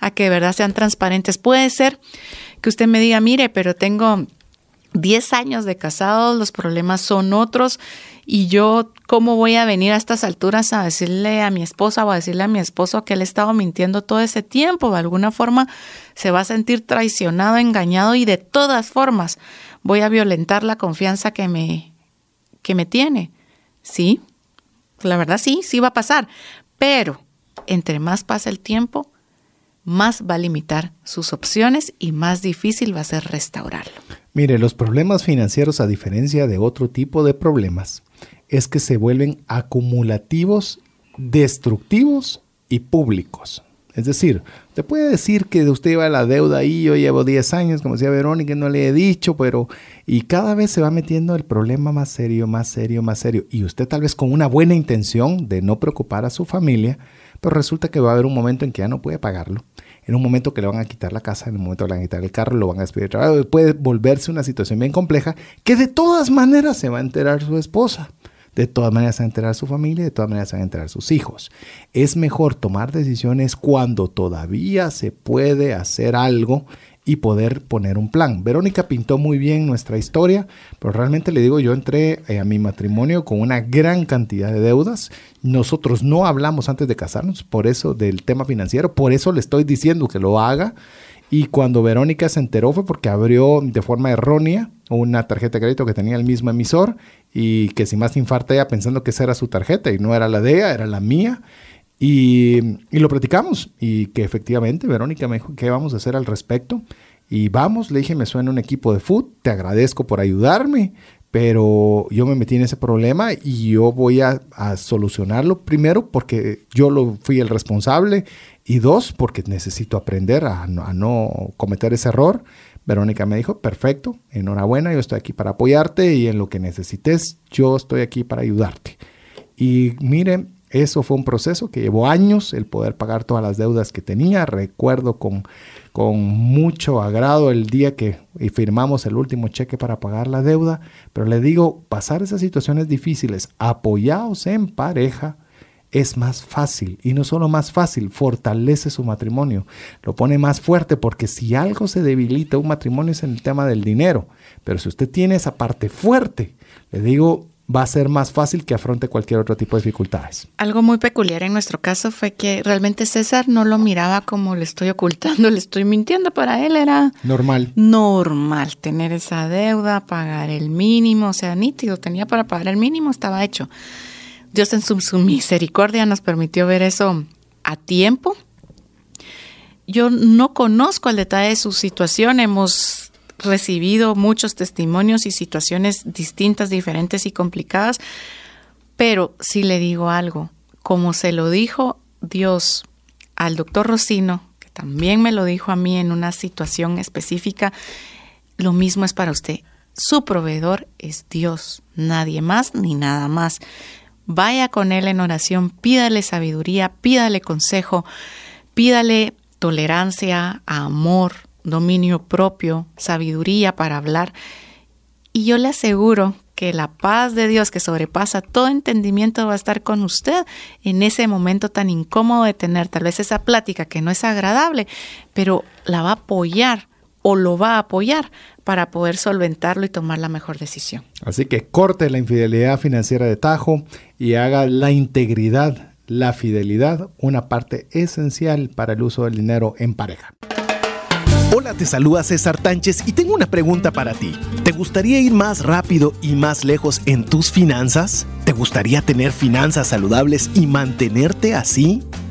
a que de verdad sean transparentes. Puede ser que usted me diga, mire, pero tengo 10 años de casados, los problemas son otros y yo, ¿cómo voy a venir a estas alturas a decirle a mi esposa o a decirle a mi esposo que él ha estado mintiendo todo ese tiempo? De alguna forma se va a sentir traicionado, engañado y de todas formas voy a violentar la confianza que me, que me tiene. Sí, la verdad sí, sí va a pasar, pero entre más pasa el tiempo, más va a limitar sus opciones y más difícil va a ser restaurarlo. Mire, los problemas financieros, a diferencia de otro tipo de problemas, es que se vuelven acumulativos, destructivos y públicos. Es decir, te puede decir que usted lleva la deuda ahí, yo llevo 10 años, como decía Verónica, no le he dicho, pero... Y cada vez se va metiendo el problema más serio, más serio, más serio. Y usted tal vez con una buena intención de no preocupar a su familia, pero resulta que va a haber un momento en que ya no puede pagarlo en un momento que le van a quitar la casa, en un momento que le van a quitar el carro, lo van a despedir de trabajo, puede volverse una situación bien compleja que de todas maneras se va a enterar su esposa. De todas maneras se va a enterar su familia, de todas maneras se van a enterar sus hijos. Es mejor tomar decisiones cuando todavía se puede hacer algo y poder poner un plan. Verónica pintó muy bien nuestra historia, pero realmente le digo, yo entré eh, a mi matrimonio con una gran cantidad de deudas. Nosotros no hablamos antes de casarnos, por eso del tema financiero, por eso le estoy diciendo que lo haga. Y cuando Verónica se enteró fue porque abrió de forma errónea una tarjeta de crédito que tenía el mismo emisor y que sin más infarta ella pensando que esa era su tarjeta y no era la de ella, era la mía. Y, lo platicamos y que efectivamente Verónica me dijo, ¿qué vamos a hacer al respecto? Y vamos, le dije, me suena un equipo de foot, te agradezco por ayudarme, pero yo me metí en ese problema y yo voy a, solucionarlo primero porque yo lo fui el responsable y dos, porque necesito aprender a no cometer ese error. Verónica me dijo, perfecto, enhorabuena, yo estoy aquí para apoyarte y en lo que necesites, yo estoy aquí para ayudarte. Y miren, eso fue un proceso que llevó años el poder pagar todas las deudas que tenía. Recuerdo con, con mucho agrado el día que firmamos el último cheque para pagar la deuda, pero le digo, pasar esas situaciones difíciles apoyados en pareja es más fácil. Y no solo más fácil, fortalece su matrimonio. Lo pone más fuerte porque si algo se debilita un matrimonio es en el tema del dinero. Pero si usted tiene esa parte fuerte, le digo, va a ser más fácil que afronte cualquier otro tipo de dificultades. Algo muy peculiar en nuestro caso fue que realmente César no lo miraba como le estoy ocultando, le estoy mintiendo. Para él era normal. Normal tener esa deuda, pagar el mínimo, o sea, nítido, tenía para pagar el mínimo, estaba hecho. Dios en su, misericordia nos permitió ver eso a tiempo. Yo no conozco el detalle de su situación, hemos recibido muchos testimonios y situaciones distintas, diferentes y complicadas, pero si le digo algo, como se lo dijo Dios al doctor Rocino, que también me lo dijo a mí en una situación específica, lo mismo es para usted. Su proveedor es Dios, nadie más ni nada más. Vaya con Él en oración, pídale sabiduría, pídale consejo, pídale tolerancia, amor, dominio propio, sabiduría para hablar. Y yo le aseguro que la paz de Dios que sobrepasa todo entendimiento va a estar con usted en ese momento tan incómodo de tener tal vez esa plática que no es agradable, pero la va a apoyar o lo va a apoyar para poder solventarlo y tomar la mejor decisión. Así que corte la infidelidad financiera de tajo y haga la integridad, la fidelidad, una parte esencial para el uso del dinero en pareja. Hola, te saluda César Tánchez y tengo una pregunta para ti. ¿Te gustaría ir más rápido y más lejos en tus finanzas? ¿Te gustaría tener finanzas saludables y mantenerte así?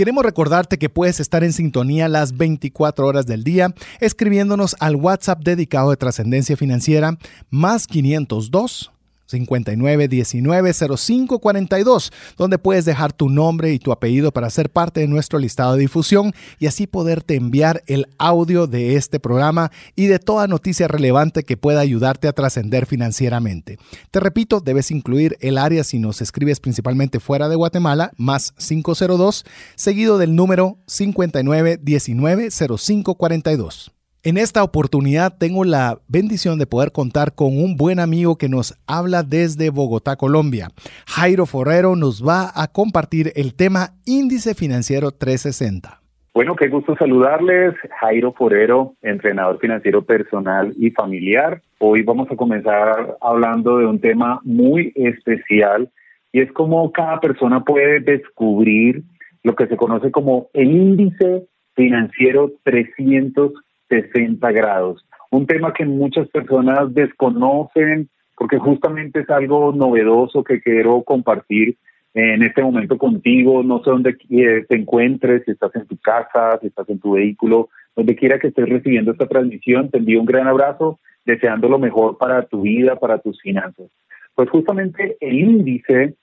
Queremos recordarte que puedes estar en sintonía las 24 horas del día escribiéndonos al WhatsApp dedicado de trascendencia financiera más 502 59190542, donde puedes dejar tu nombre y tu apellido para ser parte de nuestro listado de difusión y así poderte enviar el audio de este programa y de toda noticia relevante que pueda ayudarte a trascender financieramente. Te repito, debes incluir el área si nos escribes principalmente fuera de Guatemala, más 502, seguido del número 59190542. En esta oportunidad tengo la bendición de poder contar con un buen amigo que nos habla desde Bogotá, Colombia. Jairo Forrero nos va a compartir el tema Índice Financiero 360. Bueno, qué gusto saludarles. Jairo Forero, entrenador financiero personal y familiar. Hoy vamos a comenzar hablando de un tema muy especial y es cómo cada persona puede descubrir lo que se conoce como el índice financiero 360 60 grados. Un tema que muchas personas desconocen porque justamente es algo novedoso que quiero compartir en este momento contigo. No sé dónde te encuentres, si estás en tu casa, si estás en tu vehículo, donde quiera que estés recibiendo esta transmisión. Te envío un gran abrazo, deseando lo mejor para tu vida, para tus finanzas. Pues justamente el índice,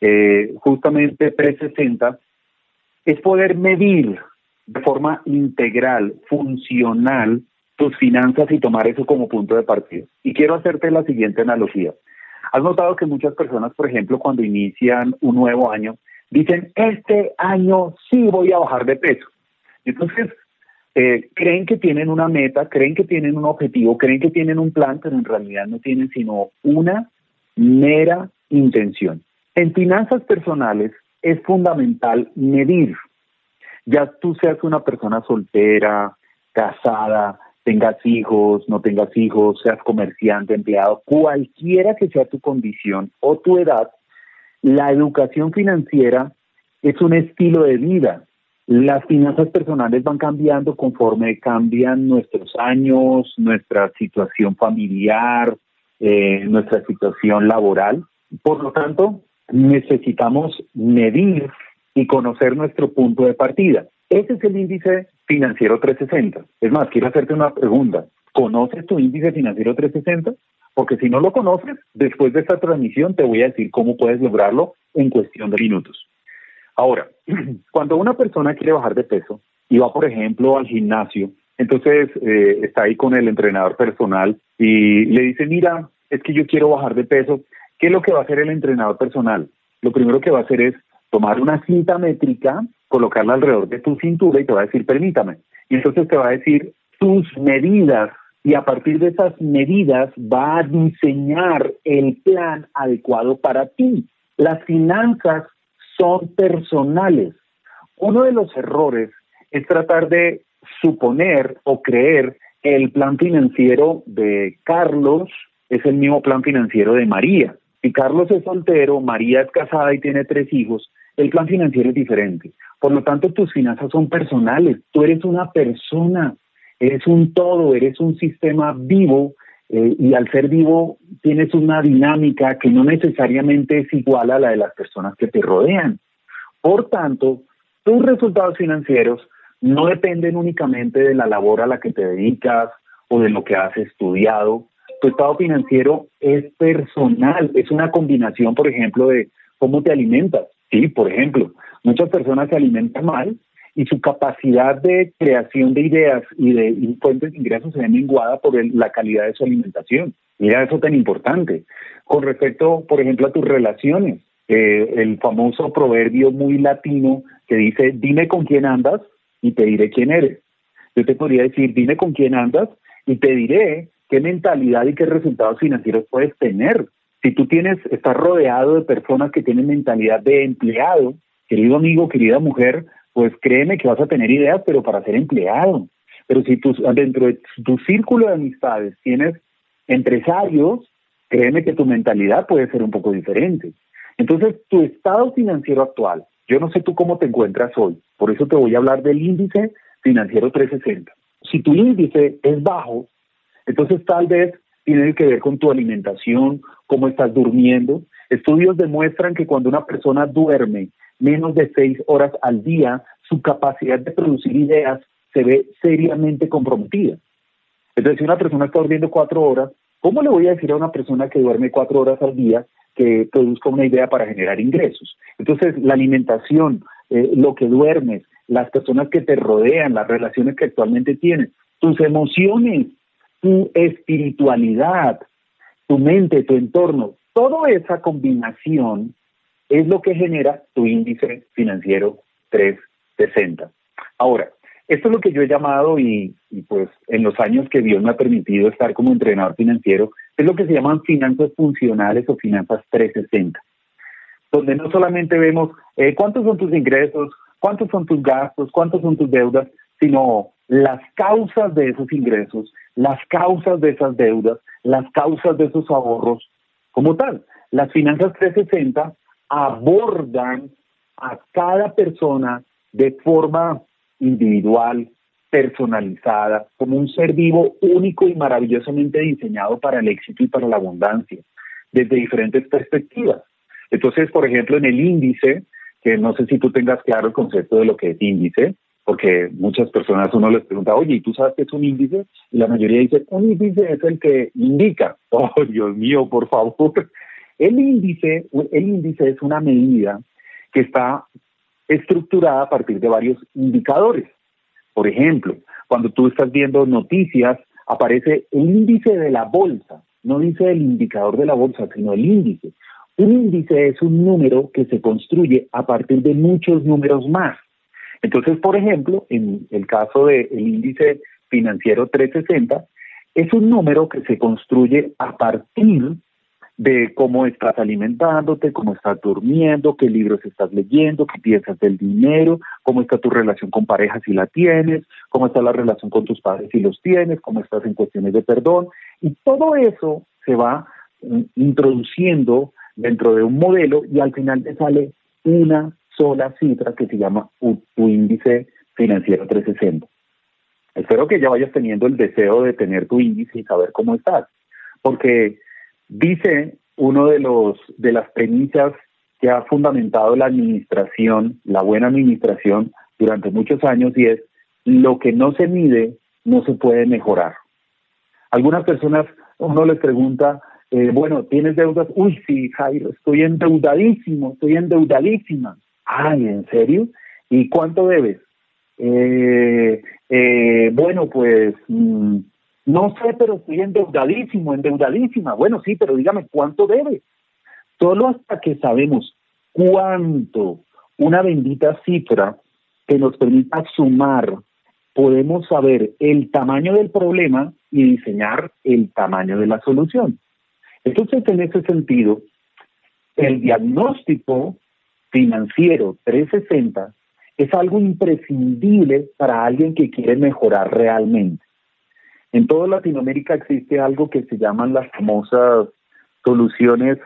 eh, justamente 360, es poder medir de forma integral, funcional, tus finanzas y tomar eso como punto de partida. Y quiero hacerte la siguiente analogía. Has notado que muchas personas, por ejemplo, cuando inician un nuevo año, dicen, este año sí voy a bajar de peso. Entonces, eh, creen que tienen una meta, creen que tienen un objetivo, creen que tienen un plan, pero en realidad no tienen sino una mera intención. En finanzas personales es fundamental medir ya tú seas una persona soltera, casada, tengas hijos, no tengas hijos, seas comerciante, empleado, cualquiera que sea tu condición o tu edad, la educación financiera es un estilo de vida. Las finanzas personales van cambiando conforme cambian nuestros años, nuestra situación familiar, eh, nuestra situación laboral. Por lo tanto, necesitamos medir y conocer nuestro punto de partida. Ese es el índice financiero 360. Es más, quiero hacerte una pregunta. ¿Conoces tu índice financiero 360? Porque si no lo conoces, después de esta transmisión te voy a decir cómo puedes lograrlo en cuestión de minutos. Ahora, cuando una persona quiere bajar de peso y va, por ejemplo, al gimnasio, entonces eh, está ahí con el entrenador personal y le dice, mira, es que yo quiero bajar de peso. ¿Qué es lo que va a hacer el entrenador personal? Lo primero que va a hacer es tomar una cinta métrica, colocarla alrededor de tu cintura y te va a decir, permítame. Y entonces te va a decir tus medidas y a partir de esas medidas va a diseñar el plan adecuado para ti. Las finanzas son personales. Uno de los errores es tratar de suponer o creer que el plan financiero de Carlos es el mismo plan financiero de María. Si Carlos es soltero, María es casada y tiene tres hijos, el plan financiero es diferente. Por lo tanto, tus finanzas son personales. Tú eres una persona, eres un todo, eres un sistema vivo eh, y al ser vivo tienes una dinámica que no necesariamente es igual a la de las personas que te rodean. Por tanto, tus resultados financieros no dependen únicamente de la labor a la que te dedicas o de lo que has estudiado, tu estado financiero es personal, es una combinación, por ejemplo, de cómo te alimentas. Sí, por ejemplo, muchas personas se alimentan mal y su capacidad de creación de ideas y de fuentes de ingresos se ve menguada por la calidad de su alimentación. Mira eso tan importante. Con respecto, por ejemplo, a tus relaciones, eh, el famoso proverbio muy latino que dice, dime con quién andas y te diré quién eres. Yo te podría decir, dime con quién andas y te diré qué mentalidad y qué resultados financieros puedes tener. Si tú tienes, estás rodeado de personas que tienen mentalidad de empleado, querido amigo, querida mujer, pues créeme que vas a tener ideas, pero para ser empleado. Pero si tú, dentro de tu círculo de amistades tienes empresarios, créeme que tu mentalidad puede ser un poco diferente. Entonces, tu estado financiero actual, yo no sé tú cómo te encuentras hoy, por eso te voy a hablar del índice financiero 360. Si tu índice es bajo, entonces tal vez tiene que ver con tu alimentación, cómo estás durmiendo. Estudios demuestran que cuando una persona duerme menos de seis horas al día, su capacidad de producir ideas se ve seriamente comprometida. Entonces, si una persona está durmiendo cuatro horas, ¿cómo le voy a decir a una persona que duerme cuatro horas al día que produzca una idea para generar ingresos? Entonces, la alimentación, eh, lo que duermes, las personas que te rodean, las relaciones que actualmente tienes, tus emociones, tu espiritualidad, tu mente, tu entorno, toda esa combinación es lo que genera tu índice financiero 360. Ahora, esto es lo que yo he llamado y, pues en los años que Dios me ha permitido estar como entrenador financiero, es lo que se llaman finanzas funcionales o finanzas 360, donde no solamente vemos eh, cuántos son tus ingresos, cuántos son tus gastos, cuántos son tus deudas, sino las causas de esos ingresos, las causas de esas deudas, las causas de esos ahorros, como tal. Las finanzas 360 abordan a cada persona de forma individual, personalizada, como un ser vivo único y maravillosamente diseñado para el éxito y para la abundancia, desde diferentes perspectivas. Entonces, por ejemplo, en el índice, que no sé si tú tengas claro el concepto de lo que es índice, porque muchas personas uno les pregunta, oye, ¿y tú sabes qué es un índice? Y la mayoría dice, un índice es el que indica. Oh, Dios mío, por favor. El índice, el índice es una medida que está estructurada a partir de varios indicadores. Por ejemplo, cuando tú estás viendo noticias, aparece el índice de la bolsa, no dice el indicador de la bolsa, sino el índice. Un índice es un número que se construye a partir de muchos números más. Entonces, por ejemplo, en el caso del índice financiero 360, es un número que se construye a partir de cómo estás alimentándote, cómo estás durmiendo, qué libros estás leyendo, qué piensas del dinero, cómo está tu relación con pareja si la tienes, cómo está la relación con tus padres si los tienes, cómo estás en cuestiones de perdón. Y todo eso se va mm, introduciendo dentro de un modelo y al final te sale una sola cifra que se llama tu índice financiero 360. Espero que ya vayas teniendo el deseo de tener tu índice y saber cómo estás, porque dice uno de los de las premisas que ha fundamentado la administración, la buena administración durante muchos años y es lo que no se mide no se puede mejorar. Algunas personas, uno les pregunta, eh, bueno, ¿tienes deudas? Uy, sí, Jairo, estoy endeudadísimo, estoy endeudadísima. Ay, ¿en serio? ¿Y cuánto debes? Eh, eh, bueno, pues mm, no sé, pero estoy endeudadísimo, endeudadísima. Bueno, sí, pero dígame, ¿cuánto debes? Solo hasta que sabemos cuánto una bendita cifra que nos permita sumar, podemos saber el tamaño del problema y diseñar el tamaño de la solución. Entonces, en ese sentido, el diagnóstico financiero 360 es algo imprescindible para alguien que quiere mejorar realmente. En toda Latinoamérica existe algo que se llaman las famosas soluciones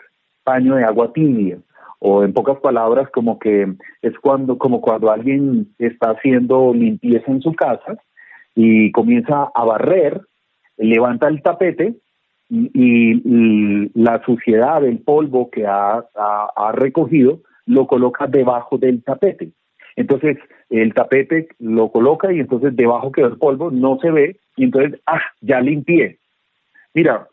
paño de agua tibia o en pocas palabras como que es cuando como cuando alguien está haciendo limpieza en su casa y comienza a barrer, levanta el tapete y, la suciedad, el polvo que ha, ha recogido, lo coloca debajo del tapete. Entonces el tapete lo coloca y entonces debajo quedó el polvo, no se ve y entonces, ah, ya limpié. Mira,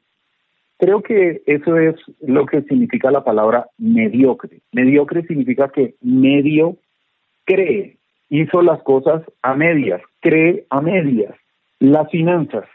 creo que eso es lo que significa la palabra mediocre. Mediocre significa que medio cree, hizo las cosas a medias, cree a medias. Las finanzas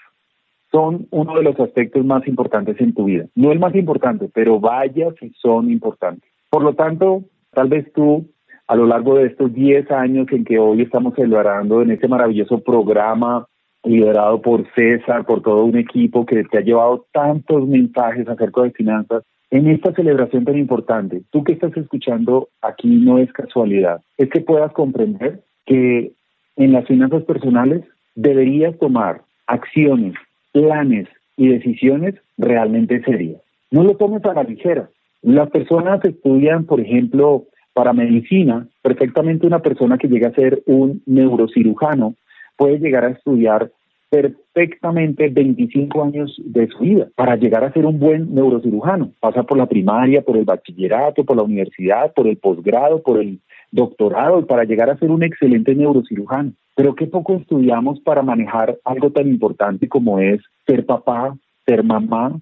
son uno de los aspectos más importantes en tu vida. No el más importante, pero vaya si son importantes. Por lo tanto, tal vez tú a lo largo de estos 10 años en que hoy estamos celebrando en este maravilloso programa liderado por César, por todo un equipo que te ha llevado tantos mensajes acerca de finanzas, en esta celebración tan importante, tú que estás escuchando aquí no es casualidad, es que puedas comprender que en las finanzas personales deberías tomar acciones, planes y decisiones realmente serias. No lo tomes a la ligera. Las personas estudian, por ejemplo, para medicina, perfectamente una persona que llega a ser un neurocirujano puede llegar a estudiar perfectamente 25 años de su vida para llegar a ser un buen neurocirujano. Pasa por la primaria, por el bachillerato, por la universidad, por el posgrado, por el doctorado, para llegar a ser un excelente neurocirujano. Pero qué poco estudiamos para manejar algo tan importante como es ser papá, ser mamá,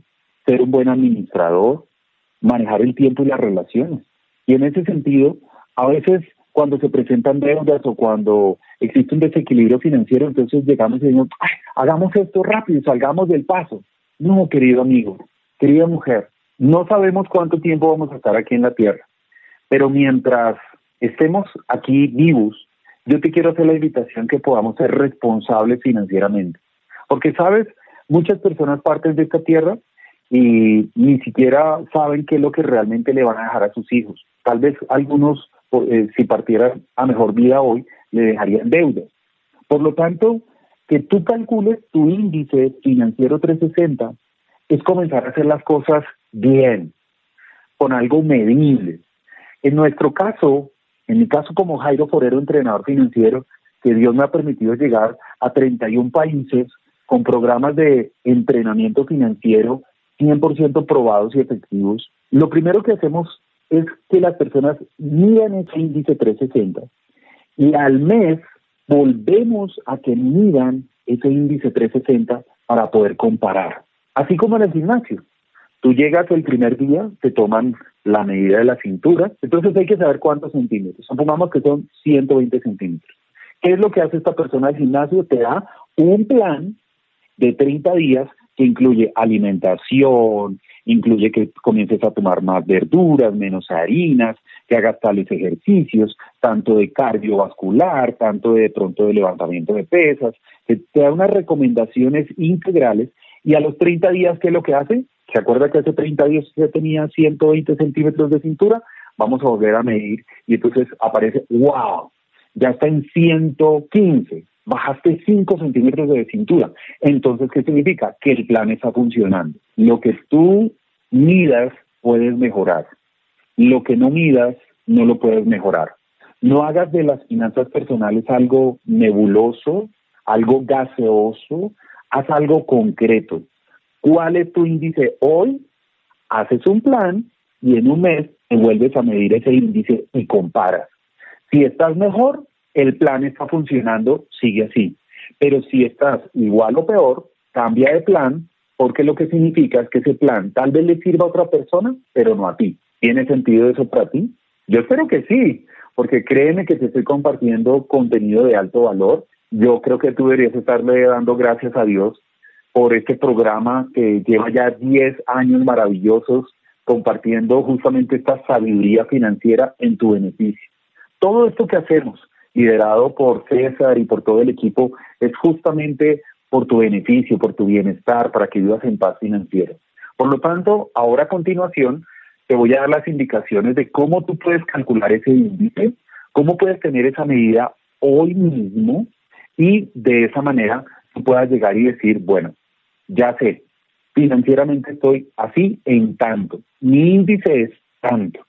ser un buen administrador, manejar el tiempo y las relaciones. Y en ese sentido, a veces cuando se presentan deudas o cuando existe un desequilibrio financiero, entonces llegamos y decimos, hagamos esto rápido salgamos del paso. No, querido amigo, querida mujer, no sabemos cuánto tiempo vamos a estar aquí en la tierra, pero mientras estemos aquí vivos, yo te quiero hacer la invitación que podamos ser responsables financieramente. Porque, sabes, muchas personas parten de esta tierra y ni siquiera saben qué es lo que realmente le van a dejar a sus hijos. Tal vez algunos, eh, si partieran a mejor vida hoy, le dejarían deudas. Por lo tanto, que tú calcules tu índice financiero 360 es comenzar a hacer las cosas bien, con algo medible. En nuestro caso, en mi caso como Jairo Forero, entrenador financiero, que Dios me ha permitido llegar a 31 países con programas de entrenamiento financiero 100% probados y efectivos, lo primero que hacemos es que las personas miran ese índice 360 y al mes volvemos a que miran ese índice 360 para poder comparar. Así como en el gimnasio. Tú llegas el primer día, te toman la medida de la cintura, entonces hay que saber cuántos centímetros. Supongamos que son 120 centímetros. ¿Qué es lo que hace esta persona del gimnasio? Te da un plan de 30 días que incluye alimentación, incluye que comiences a tomar más verduras, menos harinas, que hagas tales ejercicios, tanto de cardiovascular, tanto de, pronto de levantamiento de pesas, que te da unas recomendaciones integrales y a los 30 días, ¿qué es lo que hace? ¿Se acuerda que hace 30 días ya tenía 120 centímetros de cintura? Vamos a volver a medir y entonces aparece, wow, ya está en 115 bajaste 5 centímetros de cintura. Entonces, ¿qué significa? Que el plan está funcionando. Lo que tú midas, puedes mejorar. Lo que no midas, no lo puedes mejorar. No hagas de las finanzas personales algo nebuloso, algo gaseoso, haz algo concreto. ¿Cuál es tu índice hoy? Haces un plan y en un mes te vuelves a medir ese índice y comparas. Si estás mejor, el plan está funcionando, sigue así. Pero si estás igual o peor, cambia de plan, porque lo que significa es que ese plan tal vez le sirva a otra persona, pero no a ti. ¿Tiene sentido eso para ti? Yo espero que sí, porque créeme que te estoy compartiendo contenido de alto valor. Yo creo que tú deberías estarle dando gracias a Dios por este programa que lleva ya 10 años maravillosos compartiendo justamente esta sabiduría financiera en tu beneficio. Todo esto que hacemos, liderado por César y por todo el equipo, es justamente por tu beneficio, por tu bienestar, para que vivas en paz financiera. Por lo tanto, ahora a continuación te voy a dar las indicaciones de cómo tú puedes calcular ese índice, cómo puedes tener esa medida hoy mismo y de esa manera tú puedas llegar y decir, bueno, ya sé, financieramente estoy así en tanto, mi índice es tanto.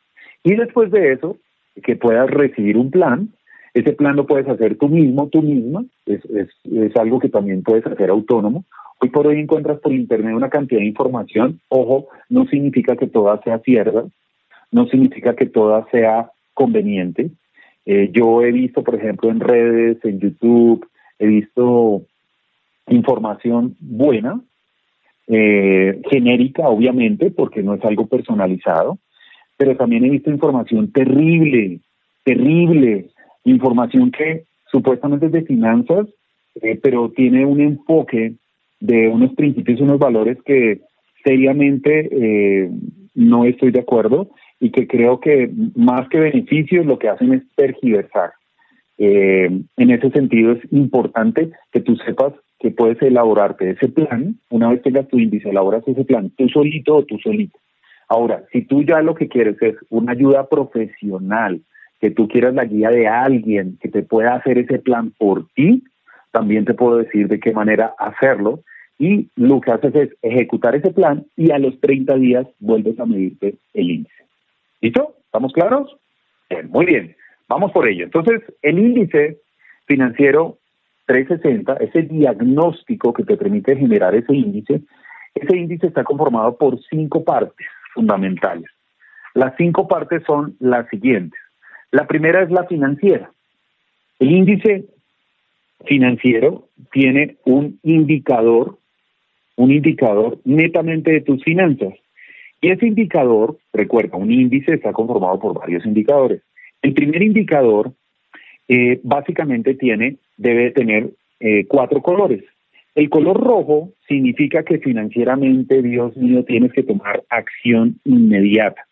Y después de eso, que puedas recibir un plan, ese plan lo puedes hacer tú mismo, tú misma, es, es, es algo que también puedes hacer autónomo. Hoy por hoy encuentras por internet una cantidad de información, ojo, no significa que toda sea cierta, no significa que toda sea conveniente. Eh, yo he visto, por ejemplo, en redes, en YouTube, he visto información buena, eh, genérica, obviamente, porque no es algo personalizado, pero también he visto información terrible, terrible, información que supuestamente es de finanzas, eh, pero tiene un enfoque de unos principios, unos valores que seriamente eh, no estoy de acuerdo y que creo que más que beneficios lo que hacen es tergiversar. Eh, en ese sentido es importante que tú sepas que puedes elaborarte ese plan, una vez tengas tu índice, elaboras ese plan, tú solito o tú solito. Ahora, si tú ya lo que quieres es una ayuda profesional, que tú quieras la guía de alguien que te pueda hacer ese plan por ti, también te puedo decir de qué manera hacerlo. Y lo que haces es ejecutar ese plan y a los 30 días vuelves a medirte el índice. ¿Listo? ¿Estamos claros? muy bien, vamos por ello. Entonces, el índice financiero 360, ese diagnóstico que te permite generar ese índice, ese índice está conformado por cinco partes fundamentales. Las cinco partes son las siguientes. La primera es la financiera. El índice financiero tiene un indicador, un indicador netamente de tus finanzas. Y ese indicador, recuerda, un índice está conformado por varios indicadores. El primer indicador eh, básicamente tiene, debe tener eh, cuatro colores. El color rojo significa que financieramente, Dios mío, tienes que tomar acción inmediata.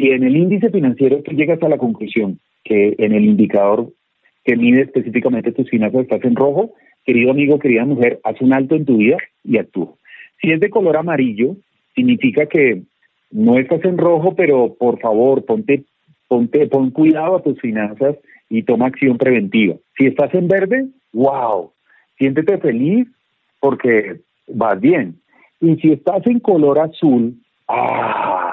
Si en el índice financiero tú llegas a la conclusión que en el indicador que mide específicamente tus finanzas estás en rojo, querido amigo, querida mujer, haz un alto en tu vida y actúa. Si es de color amarillo, significa que no estás en rojo, pero por favor, ponte, ponte, pon cuidado a tus finanzas y toma acción preventiva. Si estás en verde, wow, siéntete feliz porque vas bien. Y si estás en color azul, ah,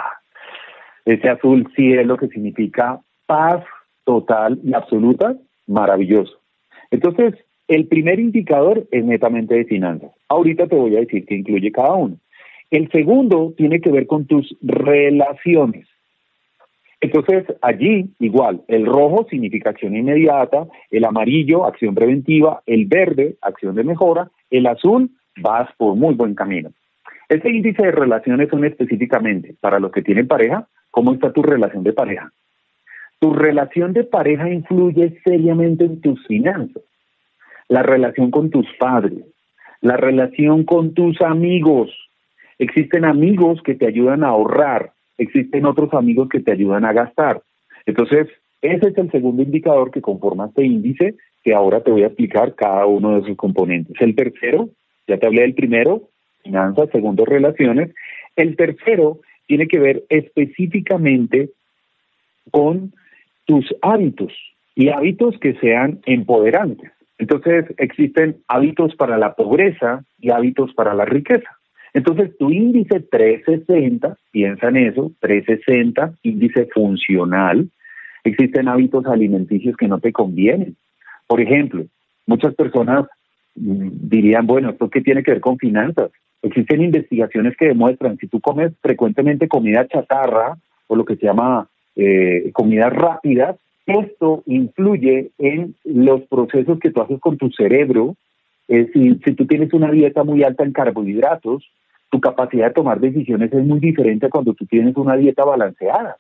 ese azul sí es lo que significa paz total y absoluta, maravilloso. Entonces, el primer indicador es netamente de finanzas. Ahorita te voy a decir qué incluye cada uno. El segundo tiene que ver con tus relaciones. Entonces, allí, igual, el rojo significa acción inmediata, el amarillo, acción preventiva, el verde, acción de mejora, el azul, vas por muy buen camino. Este índice de relaciones son específicamente para los que tienen pareja, cómo está tu relación de pareja. Tu relación de pareja influye seriamente en tus finanzas. La relación con tus padres, la relación con tus amigos. Existen amigos que te ayudan a ahorrar, existen otros amigos que te ayudan a gastar. Entonces, ese es el segundo indicador que conforma este índice, que ahora te voy a explicar cada uno de sus componentes. El tercero, ya te hablé del primero, finanzas, segundo, relaciones. El tercero tiene que ver específicamente con tus hábitos y hábitos que sean empoderantes. Entonces existen hábitos para la pobreza y hábitos para la riqueza. Entonces, tu índice 360, piensa en eso, 360, índice funcional, existen hábitos alimenticios que no te convienen. Por ejemplo, muchas personas mm, dirían, bueno, ¿esto qué tiene que ver con finanzas? Existen investigaciones que demuestran, si tú comes frecuentemente comida chatarra o lo que se llama eh, comida rápida, esto influye en los procesos que tú haces con tu cerebro. Si, si tú tienes una dieta muy alta en carbohidratos, tu capacidad de tomar decisiones es muy diferente a cuando tú tienes una dieta balanceada.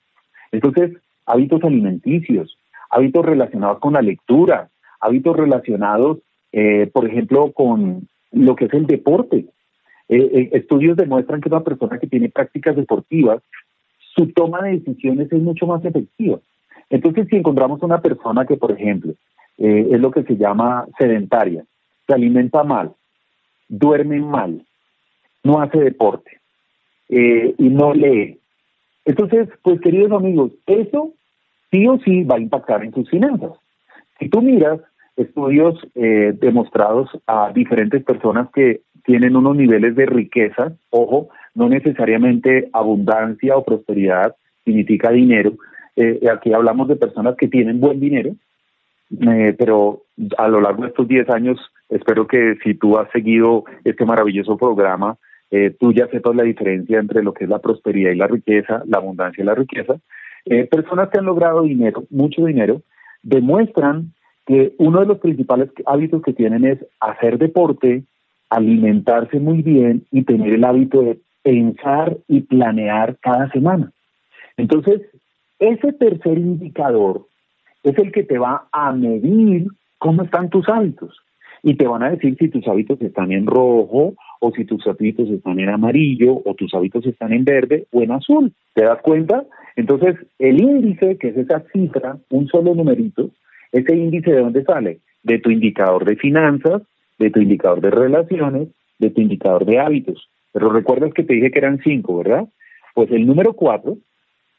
Entonces, hábitos alimenticios, hábitos relacionados con la lectura, hábitos relacionados, eh, por ejemplo, con lo que es el deporte. Eh, eh, estudios demuestran que una persona que tiene prácticas deportivas, su toma de decisiones es mucho más efectiva. Entonces, si encontramos una persona que, por ejemplo, es lo que se llama sedentaria, se alimenta mal, duerme mal, no hace deporte y no lee. Entonces, pues queridos amigos, eso sí o sí va a impactar en tus finanzas. Si tú miras estudios eh, demostrados a diferentes personas que tienen unos niveles de riqueza, ojo, no necesariamente abundancia o prosperidad significa dinero, eh, aquí hablamos de personas que tienen buen dinero, eh, pero a lo largo de estos 10 años, espero que si tú has seguido este maravilloso programa, tú ya sepas la diferencia entre lo que es la prosperidad y la riqueza, la abundancia y la riqueza. personas que han logrado dinero, mucho dinero, demuestran que uno de los principales hábitos que tienen es hacer deporte, alimentarse muy bien y tener el hábito de pensar y planear cada semana. Entonces, ese tercer indicador es el que te va a medir cómo están tus hábitos y te van a decir si tus hábitos están en rojo o si tus hábitos están en amarillo o tus hábitos están en verde o en azul. ¿Te das cuenta? Entonces, el índice, que es esa cifra, un solo numerito, ese índice de dónde sale? De tu indicador de finanzas, de tu indicador de relaciones, de tu indicador de hábitos. Pero recuerdas que te dije que eran cinco, ¿verdad? Pues el número cuatro,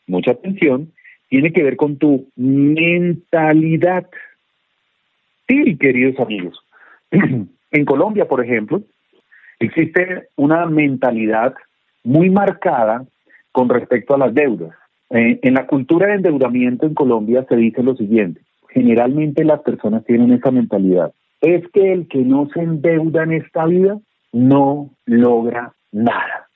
mucha atención, tiene que ver con tu mentalidad. Sí, queridos amigos. en Colombia, por ejemplo, existe una mentalidad muy marcada con respecto a las deudas. Eh, en la cultura de endeudamiento en Colombia se dice lo siguiente, generalmente las personas tienen esa mentalidad. Es que el que no se endeuda en esta vida no logra nada.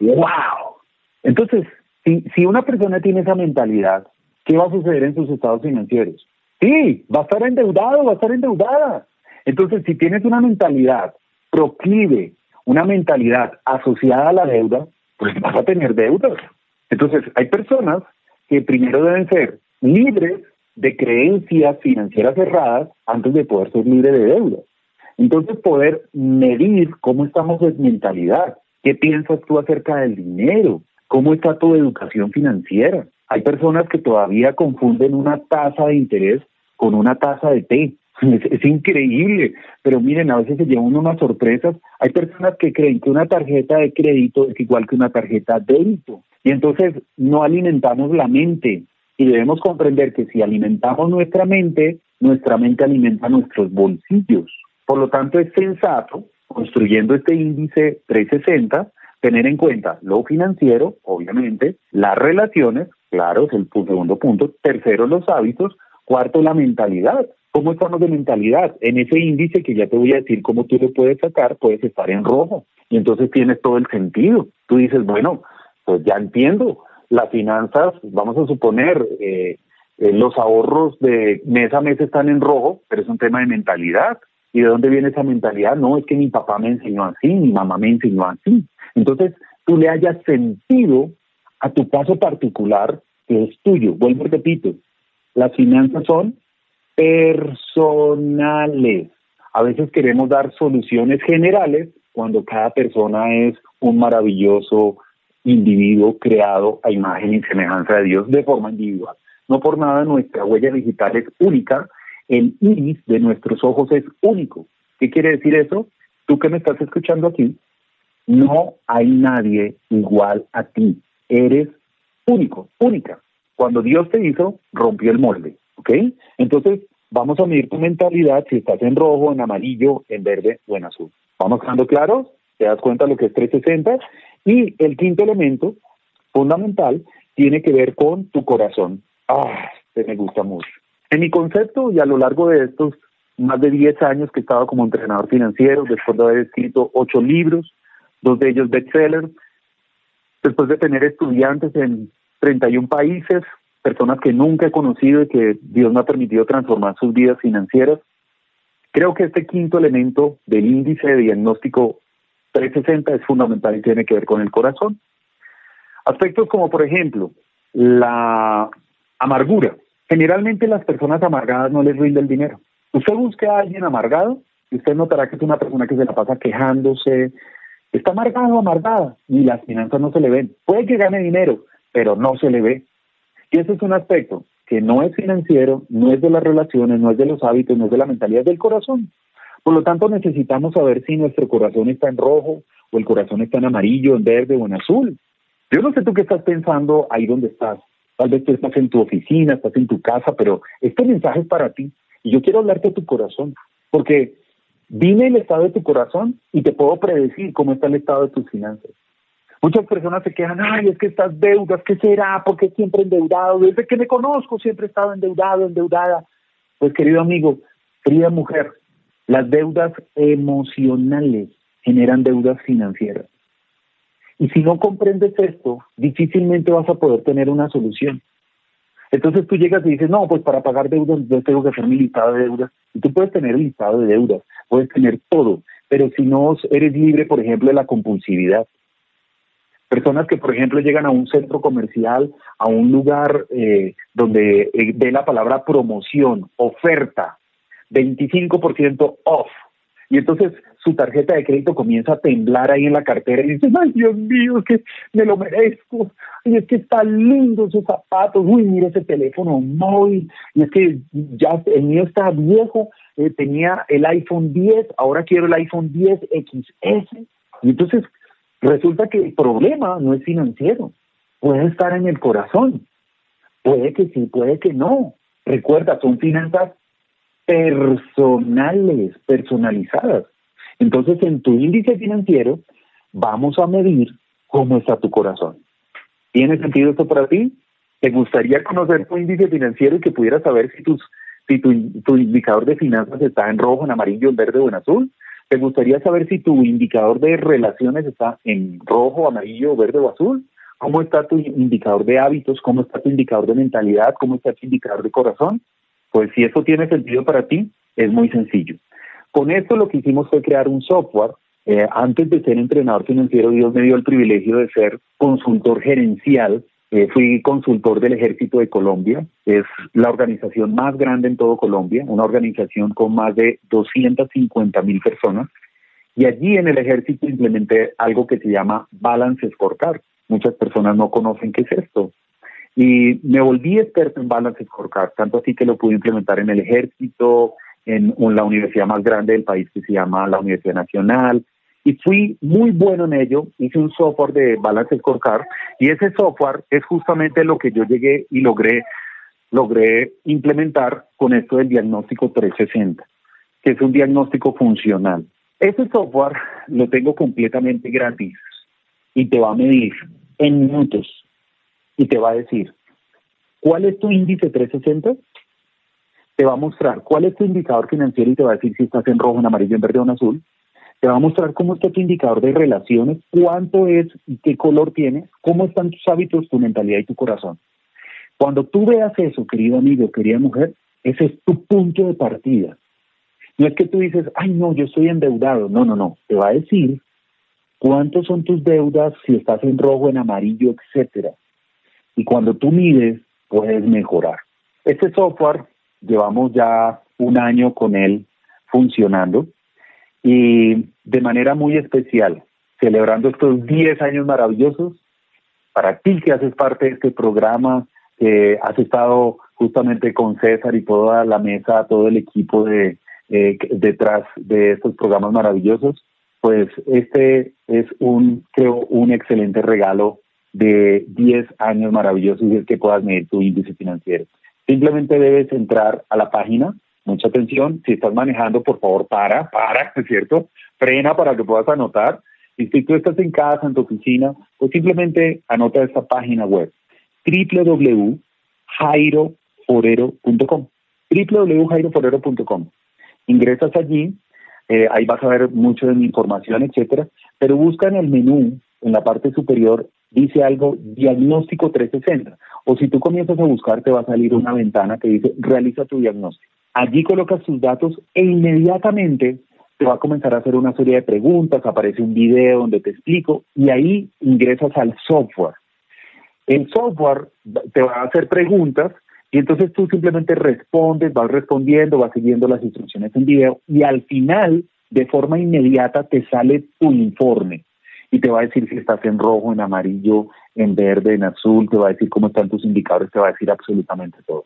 ¡Wow! Entonces, si, una persona tiene esa mentalidad, ¿qué va a suceder en sus estados financieros? Sí, va a estar endeudado, va a estar endeudada. Entonces, si tienes una mentalidad proclive, una mentalidad asociada a la deuda, pues vas a tener deudas. Entonces, hay personas que primero deben ser libres de creencias financieras cerradas antes de poder ser libre de deuda. Entonces, poder medir cómo estamos en mentalidad, qué piensas tú acerca del dinero, cómo está tu educación financiera. Hay personas que todavía confunden una tasa de interés con una tasa de té. Es, increíble, pero miren, a veces se llevan unas sorpresas. Hay personas que creen que una tarjeta de crédito es igual que una tarjeta de débito. Y entonces no alimentamos la mente, y debemos comprender que si alimentamos nuestra mente, nuestra mente alimenta nuestros bolsillos. Por lo tanto, es sensato, construyendo este índice 360, tener en cuenta lo financiero, obviamente, las relaciones, claro, es el segundo punto, tercero, los hábitos, cuarto, la mentalidad. ¿Cómo estamos de mentalidad? En ese índice que ya te voy a decir cómo tú lo puedes sacar, puedes estar en rojo. Y entonces tienes todo el sentido. Tú dices, bueno, pues ya entiendo, las finanzas, vamos a suponer, eh, eh, los ahorros de mes a mes están en rojo, pero es un tema de mentalidad. ¿Y de dónde viene esa mentalidad? No, es que mi papá me enseñó así, mi mamá me enseñó así. Entonces, tú le hayas sentido a tu caso particular que es tuyo. Vuelvo y repito, las finanzas son personales. A veces queremos dar soluciones generales cuando cada persona es un maravilloso individuo creado a imagen y semejanza de Dios de forma individual. No por nada nuestra huella digital es única, el iris de nuestros ojos es único. ¿Qué quiere decir eso? Tú que me estás escuchando aquí, no hay nadie igual a ti. Eres único, única. Cuando Dios te hizo, rompió el molde, ¿ok? Entonces, vamos a medir tu mentalidad si estás en rojo, en amarillo, en verde o en azul. ¿Vamos quedando claros? ¿Te das cuenta lo que es 360? Y el quinto elemento fundamental tiene que ver con tu corazón. Ah, que me gusta mucho. En mi concepto y a lo largo de estos más de 10 años que he estado como entrenador financiero, después de haber escrito ocho libros, dos de ellos bestsellers, después de tener estudiantes en 31 países, personas que nunca he conocido y que Dios me ha permitido transformar sus vidas financieras. Creo que este quinto elemento del índice de diagnóstico 360 es fundamental y tiene que ver con el corazón. Aspectos como, por ejemplo, la amargura. Generalmente las personas amargadas no les rinde el dinero. Usted busque a alguien amargado y usted notará que es una persona que se la pasa quejándose, está amargado o amargada y las finanzas no se le ven. Puede que gane dinero, pero no se le ve. Y ese es un aspecto que no es financiero, no es de las relaciones, no es de los hábitos, no es de la mentalidad, del corazón. Por lo tanto, necesitamos saber si nuestro corazón está en rojo o el corazón está en amarillo, en verde o en azul. Yo no sé tú qué estás pensando ahí donde estás. Tal vez tú estás en tu oficina, estás en tu casa, pero este mensaje es para ti. Y yo quiero hablarte de tu corazón, porque dime el estado de tu corazón y te puedo predecir cómo está el estado de tus finanzas. Muchas personas se quejan, ay, es que estas deudas, ¿qué será? ¿Por qué siempre endeudado? Desde que me conozco siempre he estado endeudado, endeudada. Pues querido amigo, querida mujer, las deudas emocionales generan deudas financieras. Y si no comprendes esto, difícilmente vas a poder tener una solución. Entonces tú llegas y dices, no, pues para pagar deudas yo tengo que hacer mi listado de deudas. Y tú puedes tener el listado de deudas, puedes tener todo, pero si no eres libre, por ejemplo, de la compulsividad, Personas que, por ejemplo, llegan a un centro comercial, a un lugar eh, donde eh, ve la palabra promoción, oferta, 25% off. Y entonces su tarjeta de crédito comienza a temblar ahí en la cartera y dice, ay Dios mío, que me lo merezco, y es que está lindo esos zapatos, uy, mira ese teléfono móvil, y es que ya el mío está viejo, eh, tenía el iPhone 10, ahora quiero el iPhone 10 XS. Y entonces Resulta que el problema no es financiero, puede estar en el corazón. Puede que sí, puede que no. Recuerda, son finanzas personales, personalizadas. Entonces, en tu índice financiero vamos a medir cómo está tu corazón. ¿Tiene sentido esto para ti? ¿Te gustaría conocer tu índice financiero y que pudieras saber si, tus, si tu, tu indicador de finanzas está en rojo, en amarillo, en verde o en azul? ¿Te gustaría saber si tu indicador de relaciones está en rojo, amarillo, verde o azul? ¿Cómo está tu indicador de hábitos? ¿Cómo está tu indicador de mentalidad? ¿Cómo está tu indicador de corazón? Pues si eso tiene sentido para ti, es muy sencillo. Con esto lo que hicimos fue crear un software. Eh, antes de ser entrenador financiero, Dios me dio el privilegio de ser consultor gerencial eh, fui consultor del Ejército de Colombia, es la organización más grande en todo Colombia, una organización con más de 250 mil personas. Y allí en el ejército implementé algo que se llama Balance Scorecard. Muchas personas no conocen qué es esto. Y me volví experto en Balance Scorecard, tanto así que lo pude implementar en el ejército, en la universidad más grande del país que se llama la Universidad Nacional, y fui muy bueno en ello. Hice un software de Balance Scorecard y ese software es justamente lo que yo llegué y logré, logré implementar con esto del diagnóstico 360, que es un diagnóstico funcional. Ese software lo tengo completamente gratis y te va a medir en minutos y te va a decir cuál es tu índice 360 te va a mostrar cuál es tu indicador financiero y te va a decir si estás en rojo, en amarillo, en verde o en azul te va a mostrar cómo está tu indicador de relaciones, cuánto es y qué color tiene, cómo están tus hábitos, tu mentalidad y tu corazón. Cuando tú veas eso, querido amigo, querida mujer, ese es tu punto de partida. No es que tú dices, ay, no, yo estoy endeudado. No, no, no. Te va a decir cuántos son tus deudas, si estás en rojo, en amarillo, etcétera. Y cuando tú mides, puedes mejorar. Este software, llevamos ya un año con él funcionando y de manera muy especial, celebrando estos 10 años maravillosos, para ti que haces parte de este programa, que has estado justamente con César y toda la mesa, todo el equipo de eh, detrás de estos programas maravillosos, pues este es un, creo, un excelente regalo de 10 años maravillosos y es que puedas medir tu índice financiero. Simplemente debes entrar a la página mucha atención. Si estás manejando, por favor, para, para, ¿es cierto? Frena para que puedas anotar. Y si tú estás en casa, en tu oficina, pues simplemente anota esta página web www.jairo jairoforero.com www.jairoforero.com Ingresas allí, eh, ahí vas a ver mucho de mi información, etcétera, pero busca en el menú, en la parte superior, dice algo diagnóstico 360. O si tú comienzas a buscar, te va a salir una ventana que dice realiza tu diagnóstico. Allí colocas tus datos e inmediatamente te va a comenzar a hacer una serie de preguntas, aparece un video donde te explico y ahí ingresas al software. El software te va a hacer preguntas y entonces tú simplemente respondes, vas respondiendo, vas siguiendo las instrucciones en video y al final, de forma inmediata, te sale tu informe y te va a decir si estás en rojo, en amarillo, en verde, en azul, te va a decir cómo están tus indicadores, te va a decir absolutamente todo.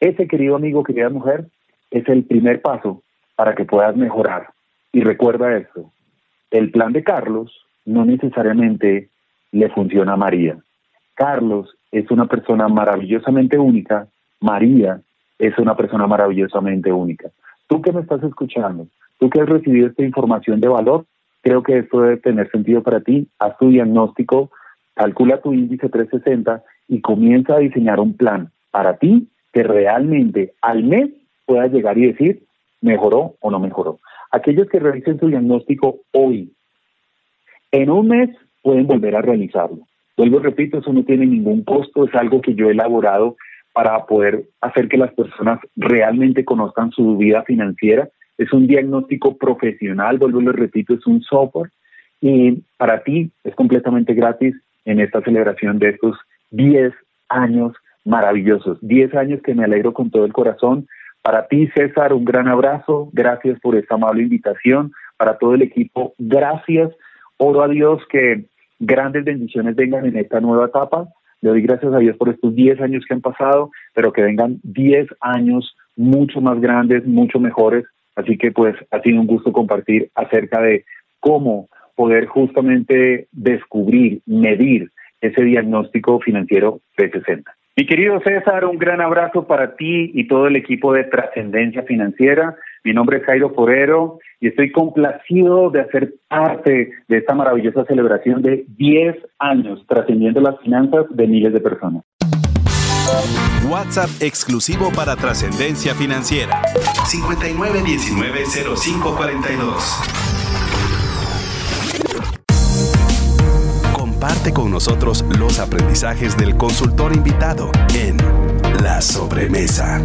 Ese querido amigo, querida mujer, es el primer paso para que puedas mejorar. Y recuerda esto, el plan de Carlos no necesariamente le funciona a María. Carlos es una persona maravillosamente única, María es una persona maravillosamente única. Tú que me estás escuchando, tú que has recibido esta información de valor, creo que esto debe tener sentido para ti. Haz tu diagnóstico, calcula tu índice 360 y comienza a diseñar un plan para ti que realmente al mes pueda llegar y decir mejoró o no mejoró. Aquellos que realicen su diagnóstico hoy, en un mes pueden volver a realizarlo. Vuelvo, repito, eso no tiene ningún costo, es algo que yo he elaborado para poder hacer que las personas realmente conozcan su vida financiera es un diagnóstico profesional, vuelvo y lo repito, es un software y para ti es completamente gratis en esta celebración de estos 10 años maravillosos, 10 años que me alegro con todo el corazón. Para ti, César, un gran abrazo, gracias por esta amable invitación. Para todo el equipo, gracias. Oro a Dios que grandes bendiciones vengan en esta nueva etapa. Le doy gracias a Dios por estos 10 años que han pasado, pero que vengan 10 años mucho más grandes, mucho mejores Así que pues ha sido un gusto compartir acerca de cómo poder justamente descubrir, medir ese diagnóstico financiero 360. Mi querido César, un gran abrazo para ti y todo el equipo de Trascendencia Financiera. Mi nombre es Jairo Forero y estoy complacido de hacer parte de esta maravillosa celebración de 10 años trascendiendo las finanzas de miles de personas. WhatsApp exclusivo para trascendencia financiera. 59190542. Comparte con nosotros los aprendizajes del consultor invitado en La Sobremesa.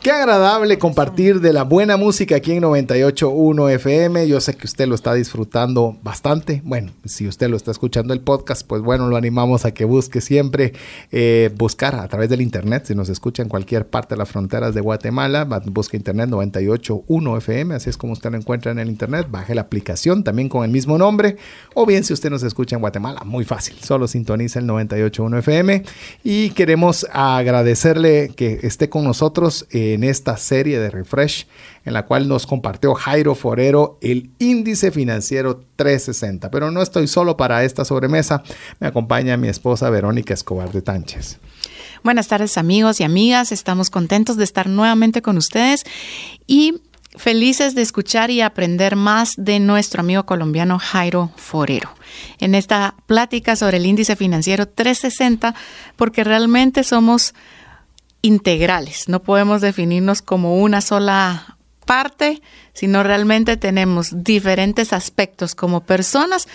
Qué agradable compartir de la buena música aquí en 98.1 FM. Yo sé que usted lo está disfrutando bastante. Bueno, si usted lo está escuchando el podcast, pues bueno, lo animamos a que busque siempre eh, buscar a través del internet. Si nos escucha en cualquier parte de las fronteras de Guatemala, busque internet 98.1 FM. Así es como usted lo encuentra en el internet. Baje la aplicación también con el mismo nombre. O bien, si usted nos escucha en Guatemala, muy fácil. Solo sintoniza el 98.1 FM. Y queremos agradecerle que esté con nosotros. Eh, en esta serie de Refresh en la cual nos compartió Jairo Forero el índice financiero 360. Pero no estoy solo para esta sobremesa, me acompaña mi esposa Verónica Escobar de Tánchez. Buenas tardes amigos y amigas, estamos contentos de estar nuevamente con ustedes y felices de escuchar y aprender más de nuestro amigo colombiano Jairo Forero en esta plática sobre el índice financiero 360 porque realmente somos integrales. No podemos definirnos como una sola parte, sino realmente tenemos diferentes aspectos como personas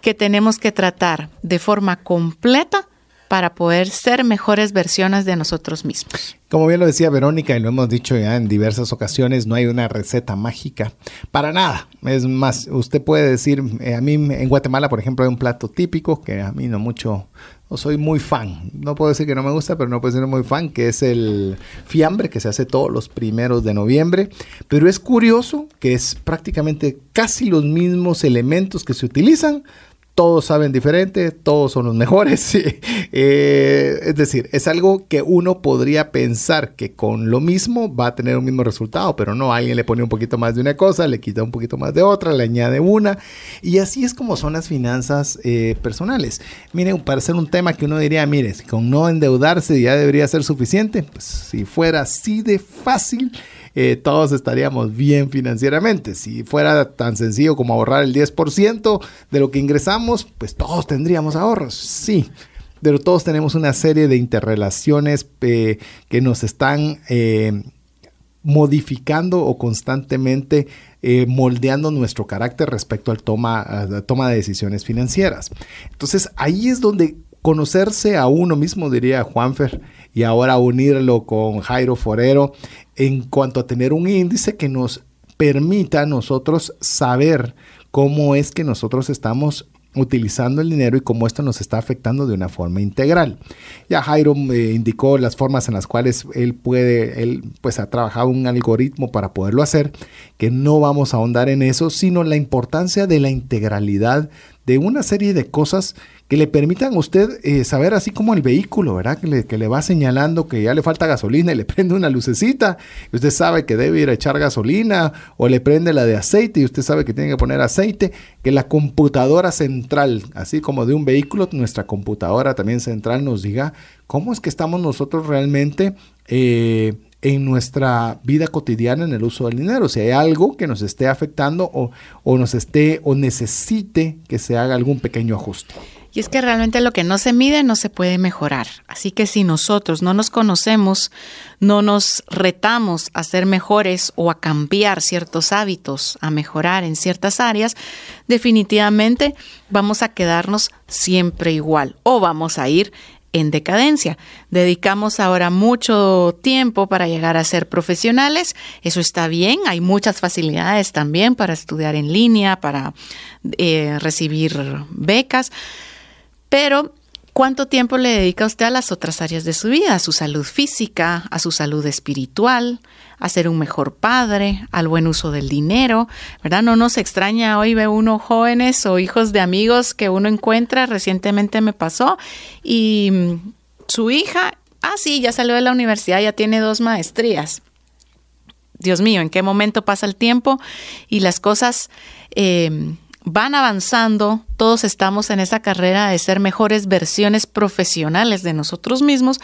que tenemos que tratar de forma completa para poder ser mejores versiones de nosotros mismos. Como bien lo decía Verónica y lo hemos dicho ya en diversas ocasiones, no hay una receta mágica para nada. Es más, usted puede decir, eh, a mí en Guatemala, por ejemplo, hay un plato típico que a mí no mucho, no soy muy fan. No puedo decir que no me gusta, pero no puedo decir muy fan, que es el fiambre que se hace todos los primeros de noviembre. Pero es curioso que es prácticamente casi los mismos elementos que se utilizan todos saben diferente, todos son los mejores. Eh, es decir, es algo que uno podría pensar que con lo mismo va a tener un mismo resultado, pero no, alguien le pone un poquito más de una cosa, le quita un poquito más de otra, le añade una, y así es como son las finanzas eh, personales. Miren, para ser un tema que uno diría, mire, con no endeudarse ya debería ser suficiente, pues si fuera así de fácil, eh, todos estaríamos bien financieramente. Si fuera tan sencillo como ahorrar el 10% de lo que ingresamos, pues todos tendríamos ahorros. Sí, pero todos tenemos una serie de interrelaciones eh, que nos están eh, modificando o constantemente moldeando nuestro carácter respecto al toma, a la toma de decisiones financieras. Entonces ahí es donde conocerse a uno mismo, diría Juanfer, y ahora unirlo con Jairo Forero en cuanto a tener un índice que nos permita a nosotros saber cómo es que nosotros estamos utilizando el dinero y cómo esto nos está afectando de una forma integral. Ya Jairo me indicó las formas en las cuales él puede, él pues ha trabajado un algoritmo para poderlo hacer, que no vamos a ahondar en eso, sino la importancia de la integralidad de una serie de cosas que le permitan a usted eh, saber así como el vehículo, ¿verdad? Que le, que le, va señalando que ya le falta gasolina y le prende una lucecita usted sabe que debe ir a echar gasolina o le prende la de aceite y usted sabe que tiene que poner aceite, que la computadora central, así como de un vehículo, nuestra computadora también central nos diga cómo es que estamos nosotros realmente... Eh, en nuestra vida cotidiana en el uso del dinero. Si hay algo que nos esté afectando o, o nos esté o necesite que se haga algún pequeño ajuste. Y es que realmente lo que no se mide no se puede mejorar. Así que si nosotros no nos conocemos, no nos retamos a ser mejores o a cambiar ciertos hábitos, a mejorar en ciertas áreas, definitivamente vamos a quedarnos siempre igual o vamos a ir en decadencia. Dedicamos ahora mucho tiempo para llegar a ser profesionales. Eso está bien. Hay muchas facilidades también para estudiar en línea, para eh, recibir becas. Pero, ¿cuánto tiempo le dedica usted a las otras áreas de su vida? A su salud física, a su salud espiritual, a ser un mejor padre, al buen uso del dinero, ¿verdad? No nos extraña, hoy ve uno jóvenes o hijos de amigos que uno encuentra, recientemente me pasó, y mm, su hija, ah, sí, ya salió de la universidad, ya tiene dos maestrías. Dios mío, ¿en qué momento pasa el tiempo? Y las cosas... Eh, van avanzando, todos estamos en esa carrera de ser mejores versiones profesionales de nosotros mismos,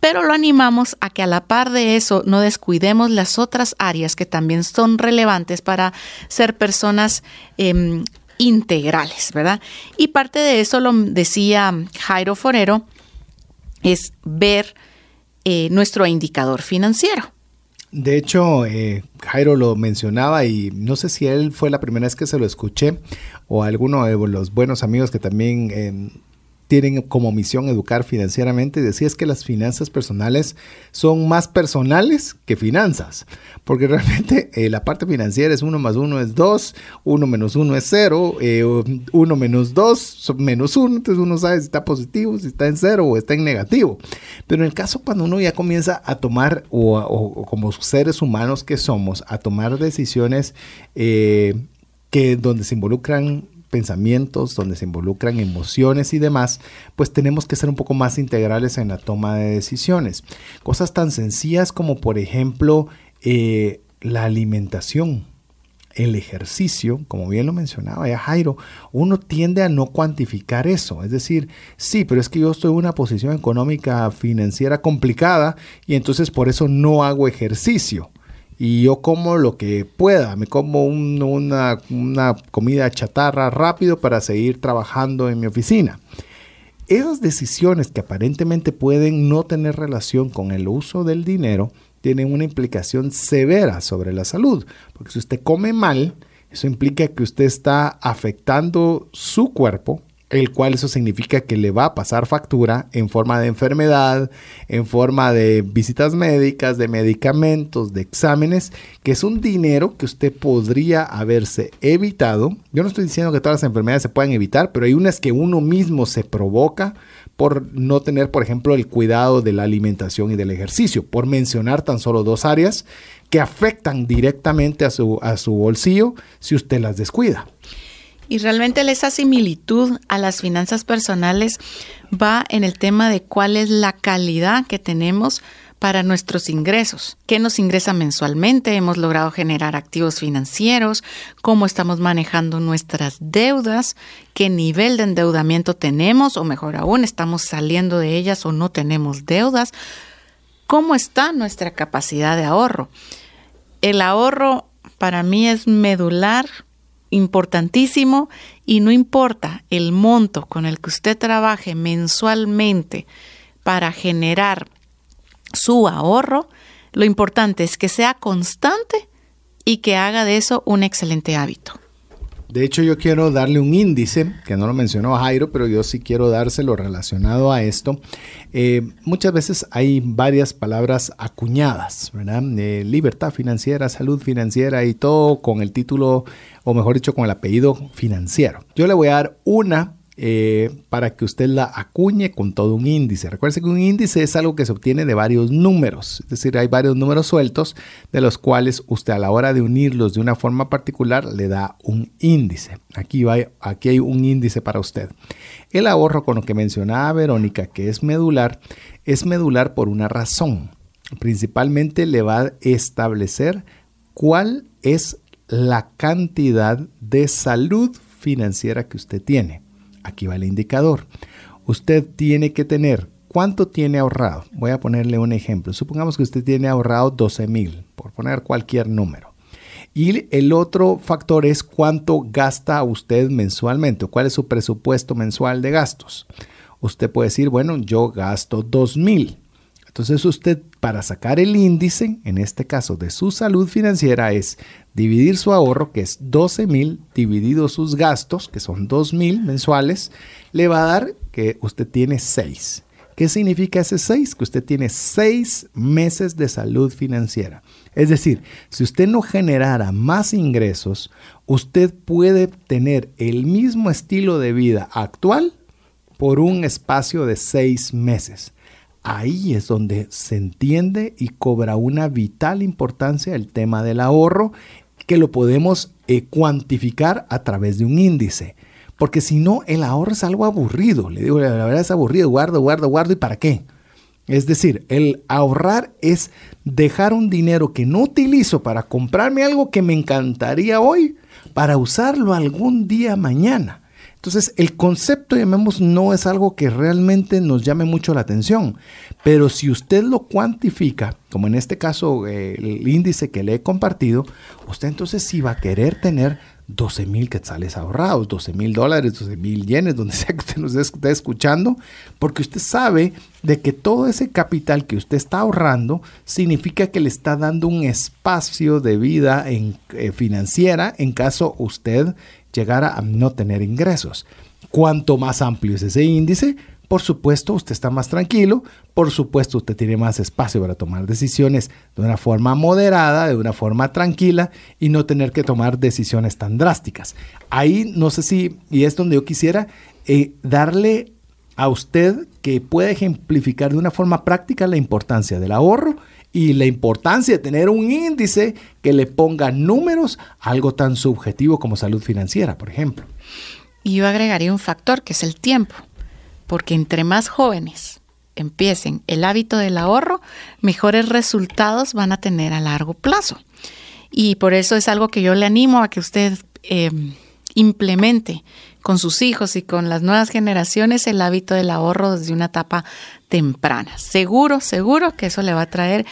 pero lo animamos a que a la par de eso no descuidemos las otras áreas que también son relevantes para ser personas em, integrales, ¿verdad? Y parte de eso lo decía Jairo Forero, es ver eh, nuestro indicador financiero. De hecho, eh, Jairo lo mencionaba y no sé si él fue la primera vez que se lo escuché o alguno de los buenos amigos que también em, tienen como misión educar financieramente, decía es que las finanzas personales son más personales que finanzas, porque realmente eh, la parte financiera es uno más uno es dos, uno menos uno es cero, eh, uno menos dos menos uno, entonces uno sabe si está positivo, si está en cero o está en negativo. Pero en el caso cuando uno ya comienza a tomar, o, como seres humanos que somos, a tomar decisiones eh, que donde se involucran pensamientos, donde se involucran emociones y demás, pues tenemos que ser un poco más integrales en la toma de decisiones. Cosas tan sencillas como por ejemplo eh, la alimentación. El ejercicio, como bien lo mencionaba ya Jairo, uno tiende a no cuantificar eso. Es decir, sí, pero es que yo estoy en una posición económica financiera complicada y entonces por eso no hago ejercicio y yo como lo que pueda, me como una, comida chatarra rápido para seguir trabajando en mi oficina. Esas decisiones que aparentemente pueden no tener relación con el uso del dinero tienen una implicación severa sobre la salud, porque si usted come mal, eso implica que usted está afectando su cuerpo, el cual eso significa que le va a pasar factura en forma de enfermedad, en forma de visitas médicas, de medicamentos, de exámenes, que es un dinero que usted podría haberse evitado. Yo no estoy diciendo que todas las enfermedades se puedan evitar, pero hay unas que uno mismo se provoca por no tener, por ejemplo, el cuidado de la alimentación y del ejercicio, por mencionar tan solo dos áreas que afectan directamente a su, a su bolsillo si usted las descuida. Y realmente esa similitud a las finanzas personales va en el tema de cuál es la calidad que tenemos para nuestros ingresos, qué nos ingresa mensualmente, hemos logrado generar activos financieros, cómo estamos manejando nuestras deudas, qué nivel de endeudamiento tenemos o mejor aún, estamos saliendo de ellas o no tenemos deudas, cómo está nuestra capacidad de ahorro. el ahorro para mí es medular, importantísimo, y no importa el monto con el que usted trabaje mensualmente para generar su ahorro, lo importante es que sea constante y que haga de eso un excelente hábito. De hecho, yo quiero darle un índice, que no lo mencionó Jairo, pero yo sí quiero dárselo relacionado a esto. Eh, muchas veces hay varias palabras acuñadas, ¿verdad? Eh, libertad financiera, salud financiera y todo con el título, o mejor dicho, con el apellido financiero. Yo le voy a dar una eh, para que usted la acuñe con todo un índice. Recuerde que un índice es algo que se obtiene de varios números, es decir, hay varios números sueltos de los cuales usted a la hora de unirlos de una forma particular le da un índice. Aquí, va, aquí hay un índice para usted. El ahorro con lo que mencionaba Verónica, que es medular, es medular por una razón. Principalmente le va a establecer cuál es la cantidad de salud financiera que usted tiene. Aquí va el indicador. Usted tiene que tener cuánto tiene ahorrado. Voy a ponerle un ejemplo. Supongamos que usted tiene ahorrado 12 mil, por poner cualquier número. Y el otro factor es cuánto gasta usted mensualmente, cuál es su presupuesto mensual de gastos. Usted puede decir, bueno, yo gasto 2 mil. Entonces usted para sacar el índice, en este caso de su salud financiera, es dividir su ahorro, que es 12 mil, dividido sus gastos, que son 2 mil mensuales, le va a dar que usted tiene 6. ¿Qué significa ese 6? Que usted tiene 6 meses de salud financiera. Es decir, si usted no generara más ingresos, usted puede tener el mismo estilo de vida actual por un espacio de 6 meses ahí es donde se entiende y cobra una vital importancia el tema del ahorro, que lo podemos eh, cuantificar a través de un índice. Porque si no, el ahorro es algo aburrido. Le digo, la verdad es aburrido, guardo, guardo, guardo, ¿y para qué? Es decir, el ahorrar es dejar un dinero que no utilizo para comprarme algo que me encantaría hoy, para usarlo algún día mañana. Entonces, el concepto, llamemos, no es algo que realmente nos llame mucho la atención, pero si usted lo cuantifica, como en este caso eh, el índice que le he compartido, usted entonces sí va a querer tener 12 mil quetzales ahorrados, 12 mil dólares, 12 mil yenes, donde sea que usted nos esté escuchando, porque usted sabe de que todo ese capital que usted está ahorrando significa que le está dando un espacio de vida eh, financiera en caso usted llegara a no tener ingresos. Cuanto más amplio es ese índice, por supuesto usted está más tranquilo, por supuesto usted tiene más espacio para tomar decisiones de una forma moderada, de una forma tranquila y no tener que tomar decisiones tan drásticas. Ahí no sé si, y es donde yo quisiera eh, darle a usted que pueda ejemplificar de una forma práctica la importancia del ahorro y la importancia de tener un índice que le ponga números a algo tan subjetivo como salud financiera, por ejemplo. Y yo agregaría un factor que es el tiempo, porque entre más jóvenes empiecen el hábito del ahorro, mejores resultados van a tener a largo plazo. Y por eso es algo que yo le animo a que usted eh, implemente con sus hijos y con las nuevas generaciones el hábito del ahorro desde una etapa temprana. Seguro, seguro que eso le va a traer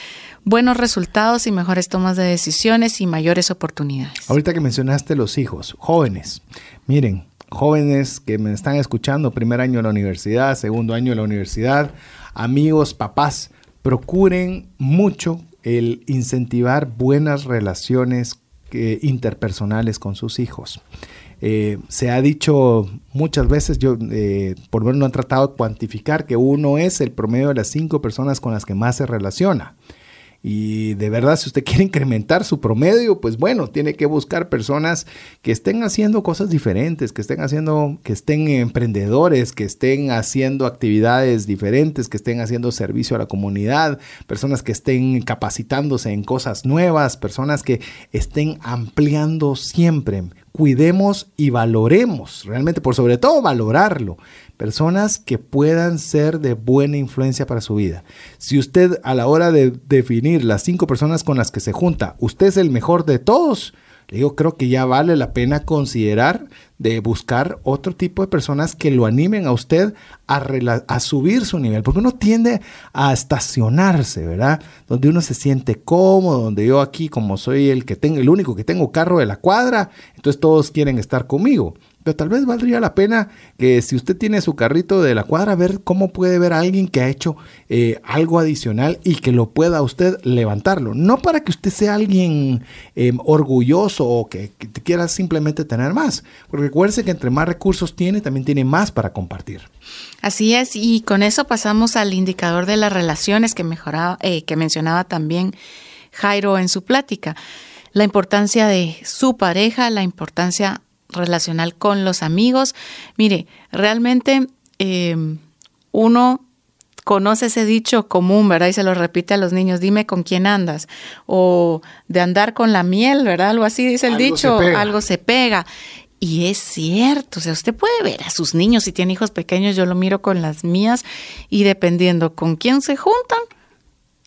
buenos resultados y mejores tomas de decisiones y mayores oportunidades. Ahorita que mencionaste los hijos, jóvenes, miren, jóvenes que me están escuchando, primer año de la universidad, segundo año de la universidad, amigos, papás, procuren mucho el incentivar buenas relaciones interpersonales con sus hijos. Eh, se ha dicho muchas veces, yo eh, por lo menos no han tratado de cuantificar que uno es el promedio de las cinco personas con las que más se relaciona. Y de verdad, si usted quiere incrementar su promedio, pues bueno, tiene que buscar personas que estén haciendo cosas diferentes, que estén haciendo, que estén emprendedores, que estén haciendo actividades diferentes, que estén haciendo servicio a la comunidad, personas que estén capacitándose en cosas nuevas, personas que estén ampliando siempre. Cuidemos y valoremos, realmente por sobre todo valorarlo, personas que puedan ser de buena influencia para su vida. Si usted a la hora de definir las cinco personas con las que se junta, usted es el mejor de todos, Le digo, creo que ya vale la pena considerar de buscar otro tipo de personas que lo animen a usted a, a, subir su nivel, porque uno tiende a estacionarse, ¿verdad? Donde uno se siente cómodo, donde yo aquí como soy el que tengo, el único que tengo carro de la cuadra, entonces todos quieren estar conmigo. Pero tal vez valdría la pena que si usted tiene su carrito de la cuadra, ver cómo puede ver a alguien que ha hecho eh, algo adicional y que lo pueda usted levantarlo. No para que usted sea alguien em, orgulloso o que, quiera simplemente tener más. Porque recuerde que entre más recursos tiene, también tiene más para compartir. Así es, y con eso pasamos al indicador de las relaciones que, mejoraba, eh, que mencionaba también Jairo en su plática. La importancia de su pareja, la importancia relacional con los amigos. Mire, realmente em, uno conoce ese dicho común, ¿verdad? Y se lo repite a los niños, dime con quién andas. O de andar con la miel, ¿verdad? Algo así dice el dicho, algo se pega. Y es cierto, o sea, usted puede ver a sus niños, si tiene hijos pequeños, yo lo miro con las mías, y dependiendo con quién se juntan,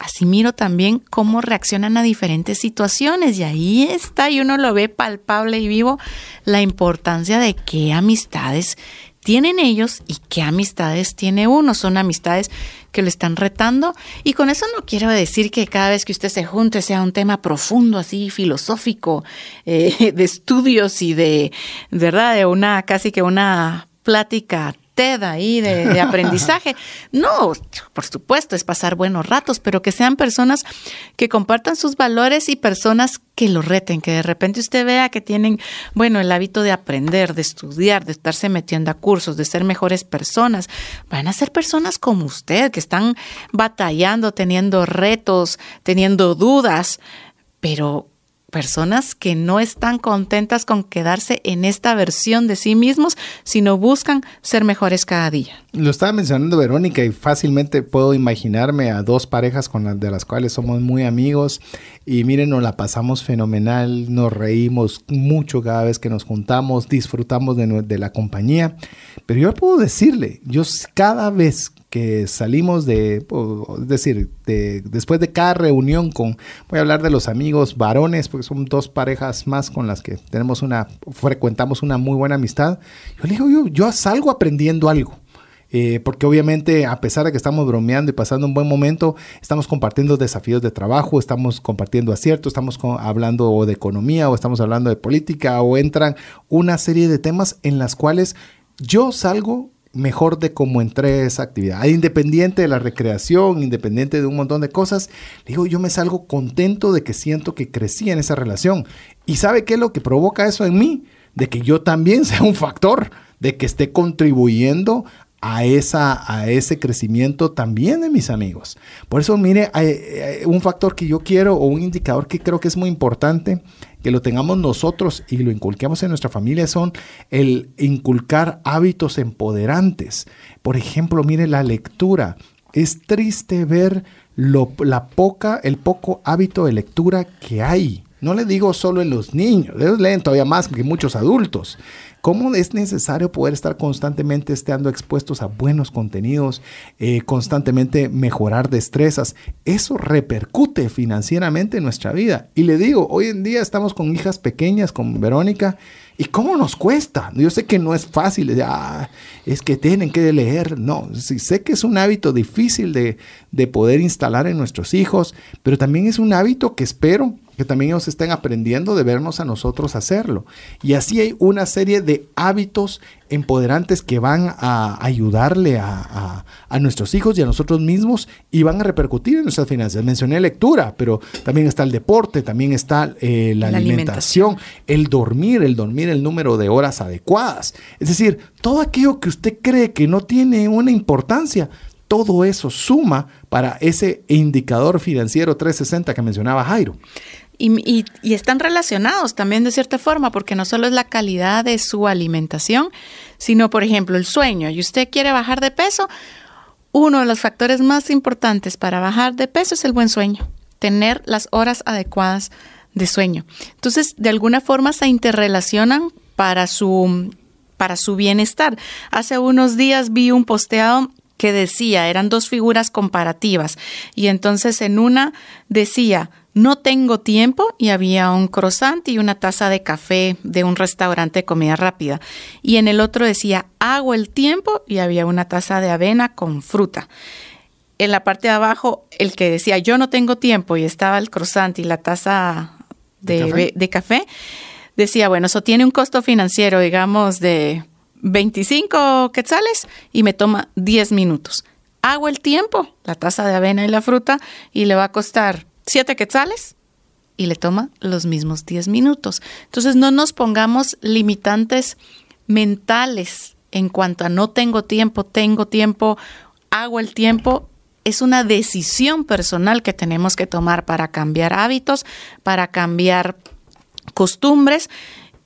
así miro también cómo reaccionan a diferentes situaciones y ahí está y uno lo ve palpable y vivo la importancia de qué amistades tienen ellos y qué amistades tiene uno. Son amistades que lo están retando y con eso no quiero decir que cada vez que usted se junte sea un tema profundo, así filosófico, eh, de estudios y de, ¿verdad? De una casi que una plática TED ahí de, aprendizaje. No, por supuesto, es pasar buenos ratos, pero que sean personas que compartan sus valores y personas que lo reten, que de repente usted vea que tienen, bueno, el hábito de aprender, de estudiar, de estarse metiendo a cursos, de ser mejores personas. Van a ser personas como usted, que están batallando, teniendo retos, teniendo dudas, pero personas que no están contentas con quedarse en esta versión de sí mismos, sino buscan ser mejores cada día. Lo estaba mencionando Verónica y fácilmente puedo imaginarme a dos parejas con las de las cuales somos muy amigos y miren, nos la pasamos fenomenal, nos reímos mucho cada vez que nos juntamos, disfrutamos de, de la compañía, pero yo puedo decirle, yo cada vez que salimos de, es decir, de, después de cada reunión con, voy a hablar de los amigos varones, porque son dos parejas más con las que tenemos una, frecuentamos una muy buena amistad. Yo le digo, yo, yo salgo aprendiendo algo. Eh, porque obviamente a pesar de que estamos bromeando y pasando un buen momento, estamos compartiendo desafíos de trabajo, estamos compartiendo aciertos, estamos hablando de economía o estamos hablando de política o entran una serie de temas en las cuales yo salgo mejor de cómo entré esa actividad. Independiente de la recreación, independiente de un montón de cosas, digo, yo me salgo contento de que siento que crecí en esa relación. ¿Y sabe qué es lo que provoca eso en mí? De que yo también sea un factor, de que esté contribuyendo a, esa, a ese crecimiento también de mis amigos. Por eso, mire, un factor que yo quiero o un indicador que creo que es muy importante que lo tengamos nosotros y lo inculquemos en nuestra familia son el inculcar hábitos empoderantes. Por ejemplo, mire la lectura. Es triste ver lo, la poca, el poco hábito de lectura que hay. No le digo solo en los niños, ellos leen todavía más que muchos adultos. ¿Cómo es necesario poder estar constantemente estando expuestos a buenos contenidos, eh, constantemente mejorar destrezas? Eso repercute financieramente en nuestra vida. Y le digo, hoy en día estamos con hijas pequeñas, como Verónica, ¿Y cómo nos cuesta? Yo sé que no es fácil, ah, es que tienen que leer. No, sé que es un hábito difícil de, de poder instalar en nuestros hijos, pero también es un hábito que espero que también ellos estén aprendiendo de vernos a nosotros hacerlo. Y así hay una serie de hábitos empoderantes que van a ayudarle a, nuestros hijos y a nosotros mismos y van a repercutir en nuestras finanzas. Mencioné lectura, pero también está el deporte, también está eh, la, alimentación, el dormir, el dormir el número de horas adecuadas. Es decir, todo aquello que usted cree que no tiene una importancia, todo eso suma para ese indicador financiero 360 que mencionaba Jairo. Y, están relacionados también de cierta forma, porque no solo es la calidad de su alimentación, sino, por ejemplo, el sueño. Y usted quiere bajar de peso, uno de los factores más importantes para bajar de peso es el buen sueño, tener las horas adecuadas de sueño. Entonces, de alguna forma se interrelacionan para su, para su bienestar. Hace unos días vi un posteado que decía, eran dos figuras comparativas, y entonces en una decía, no tengo tiempo y había un croissant y una taza de café de un restaurante de comida rápida. Y en el otro decía, hago el tiempo y había una taza de avena con fruta. En la parte de abajo, el que decía, yo no tengo tiempo y estaba el croissant y la taza de, café? decía, bueno, eso tiene un costo financiero, digamos, de 25 quetzales y me toma 10 minutos. Hago el tiempo, la taza de avena y la fruta, y le va a costar siete quetzales y le toma los mismos 10 minutos. Entonces no nos pongamos limitantes mentales en cuanto a no tengo tiempo, tengo tiempo, hago el tiempo. Es una decisión personal que tenemos que tomar para cambiar hábitos, para cambiar costumbres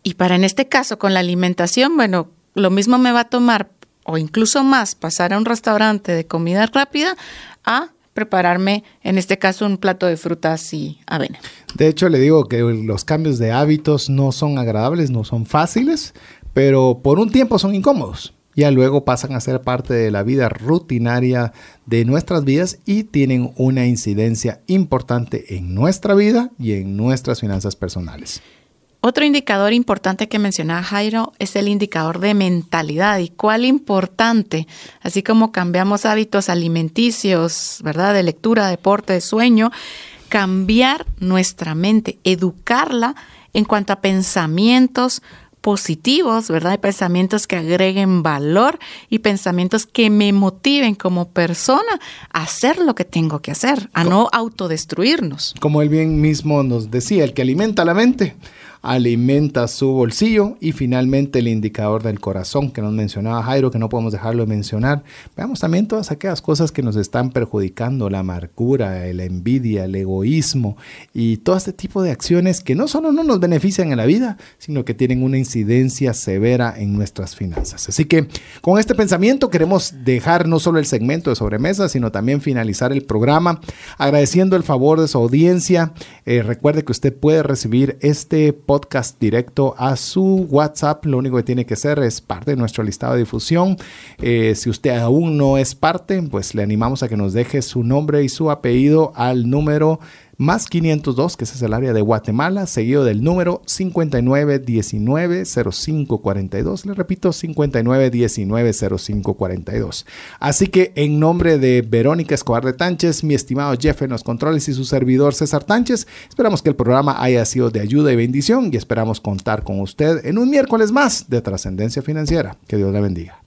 y para en este caso con la alimentación, bueno, lo mismo me va a tomar o incluso más pasar a un restaurante de comida rápida a prepararme, en este caso, un plato de frutas y avena. De hecho, le digo que los cambios de hábitos no son agradables, no son fáciles, pero por un tiempo son incómodos. Ya luego pasan a ser parte de la vida rutinaria de nuestras vidas y tienen una incidencia importante en nuestra vida y en nuestras finanzas personales. Otro indicador importante que mencionaba Jairo es el indicador de mentalidad y cuál importante, así como cambiamos hábitos alimenticios, ¿verdad? De lectura, deporte, de sueño, cambiar nuestra mente, educarla en cuanto a pensamientos positivos, ¿verdad? Hay pensamientos que agreguen valor y pensamientos que me motiven como persona a hacer lo que tengo que hacer, a no autodestruirnos. Como él bien mismo nos decía, el que alimenta la mente alimenta su bolsillo y finalmente el indicador del corazón que nos mencionaba Jairo, que no podemos dejarlo de mencionar. Veamos también todas aquellas cosas que nos están perjudicando, la amargura, la envidia, el egoísmo y todo este tipo de acciones que no solo no nos benefician en la vida, sino que tienen una incidencia severa en nuestras finanzas. Así que con este pensamiento queremos dejar no solo el segmento de sobremesa, sino también finalizar el programa agradeciendo el favor de su audiencia. Eh, recuerde que usted puede recibir este podcast directo a su WhatsApp. Lo único que tiene que hacer es parte de nuestro listado de difusión. Eh, si usted aún no es parte, pues le animamos a que nos deje su nombre y su apellido al número más 502, que ese es el área de Guatemala, seguido del número 59190542. Le repito, 59190542. Así que en nombre de Verónica Escobar de Tánchez, mi estimado Jeff en los controles y su servidor César Tánchez, esperamos que el programa haya sido de ayuda y bendición y esperamos contar con usted en un miércoles más de trascendencia financiera. Que Dios le bendiga.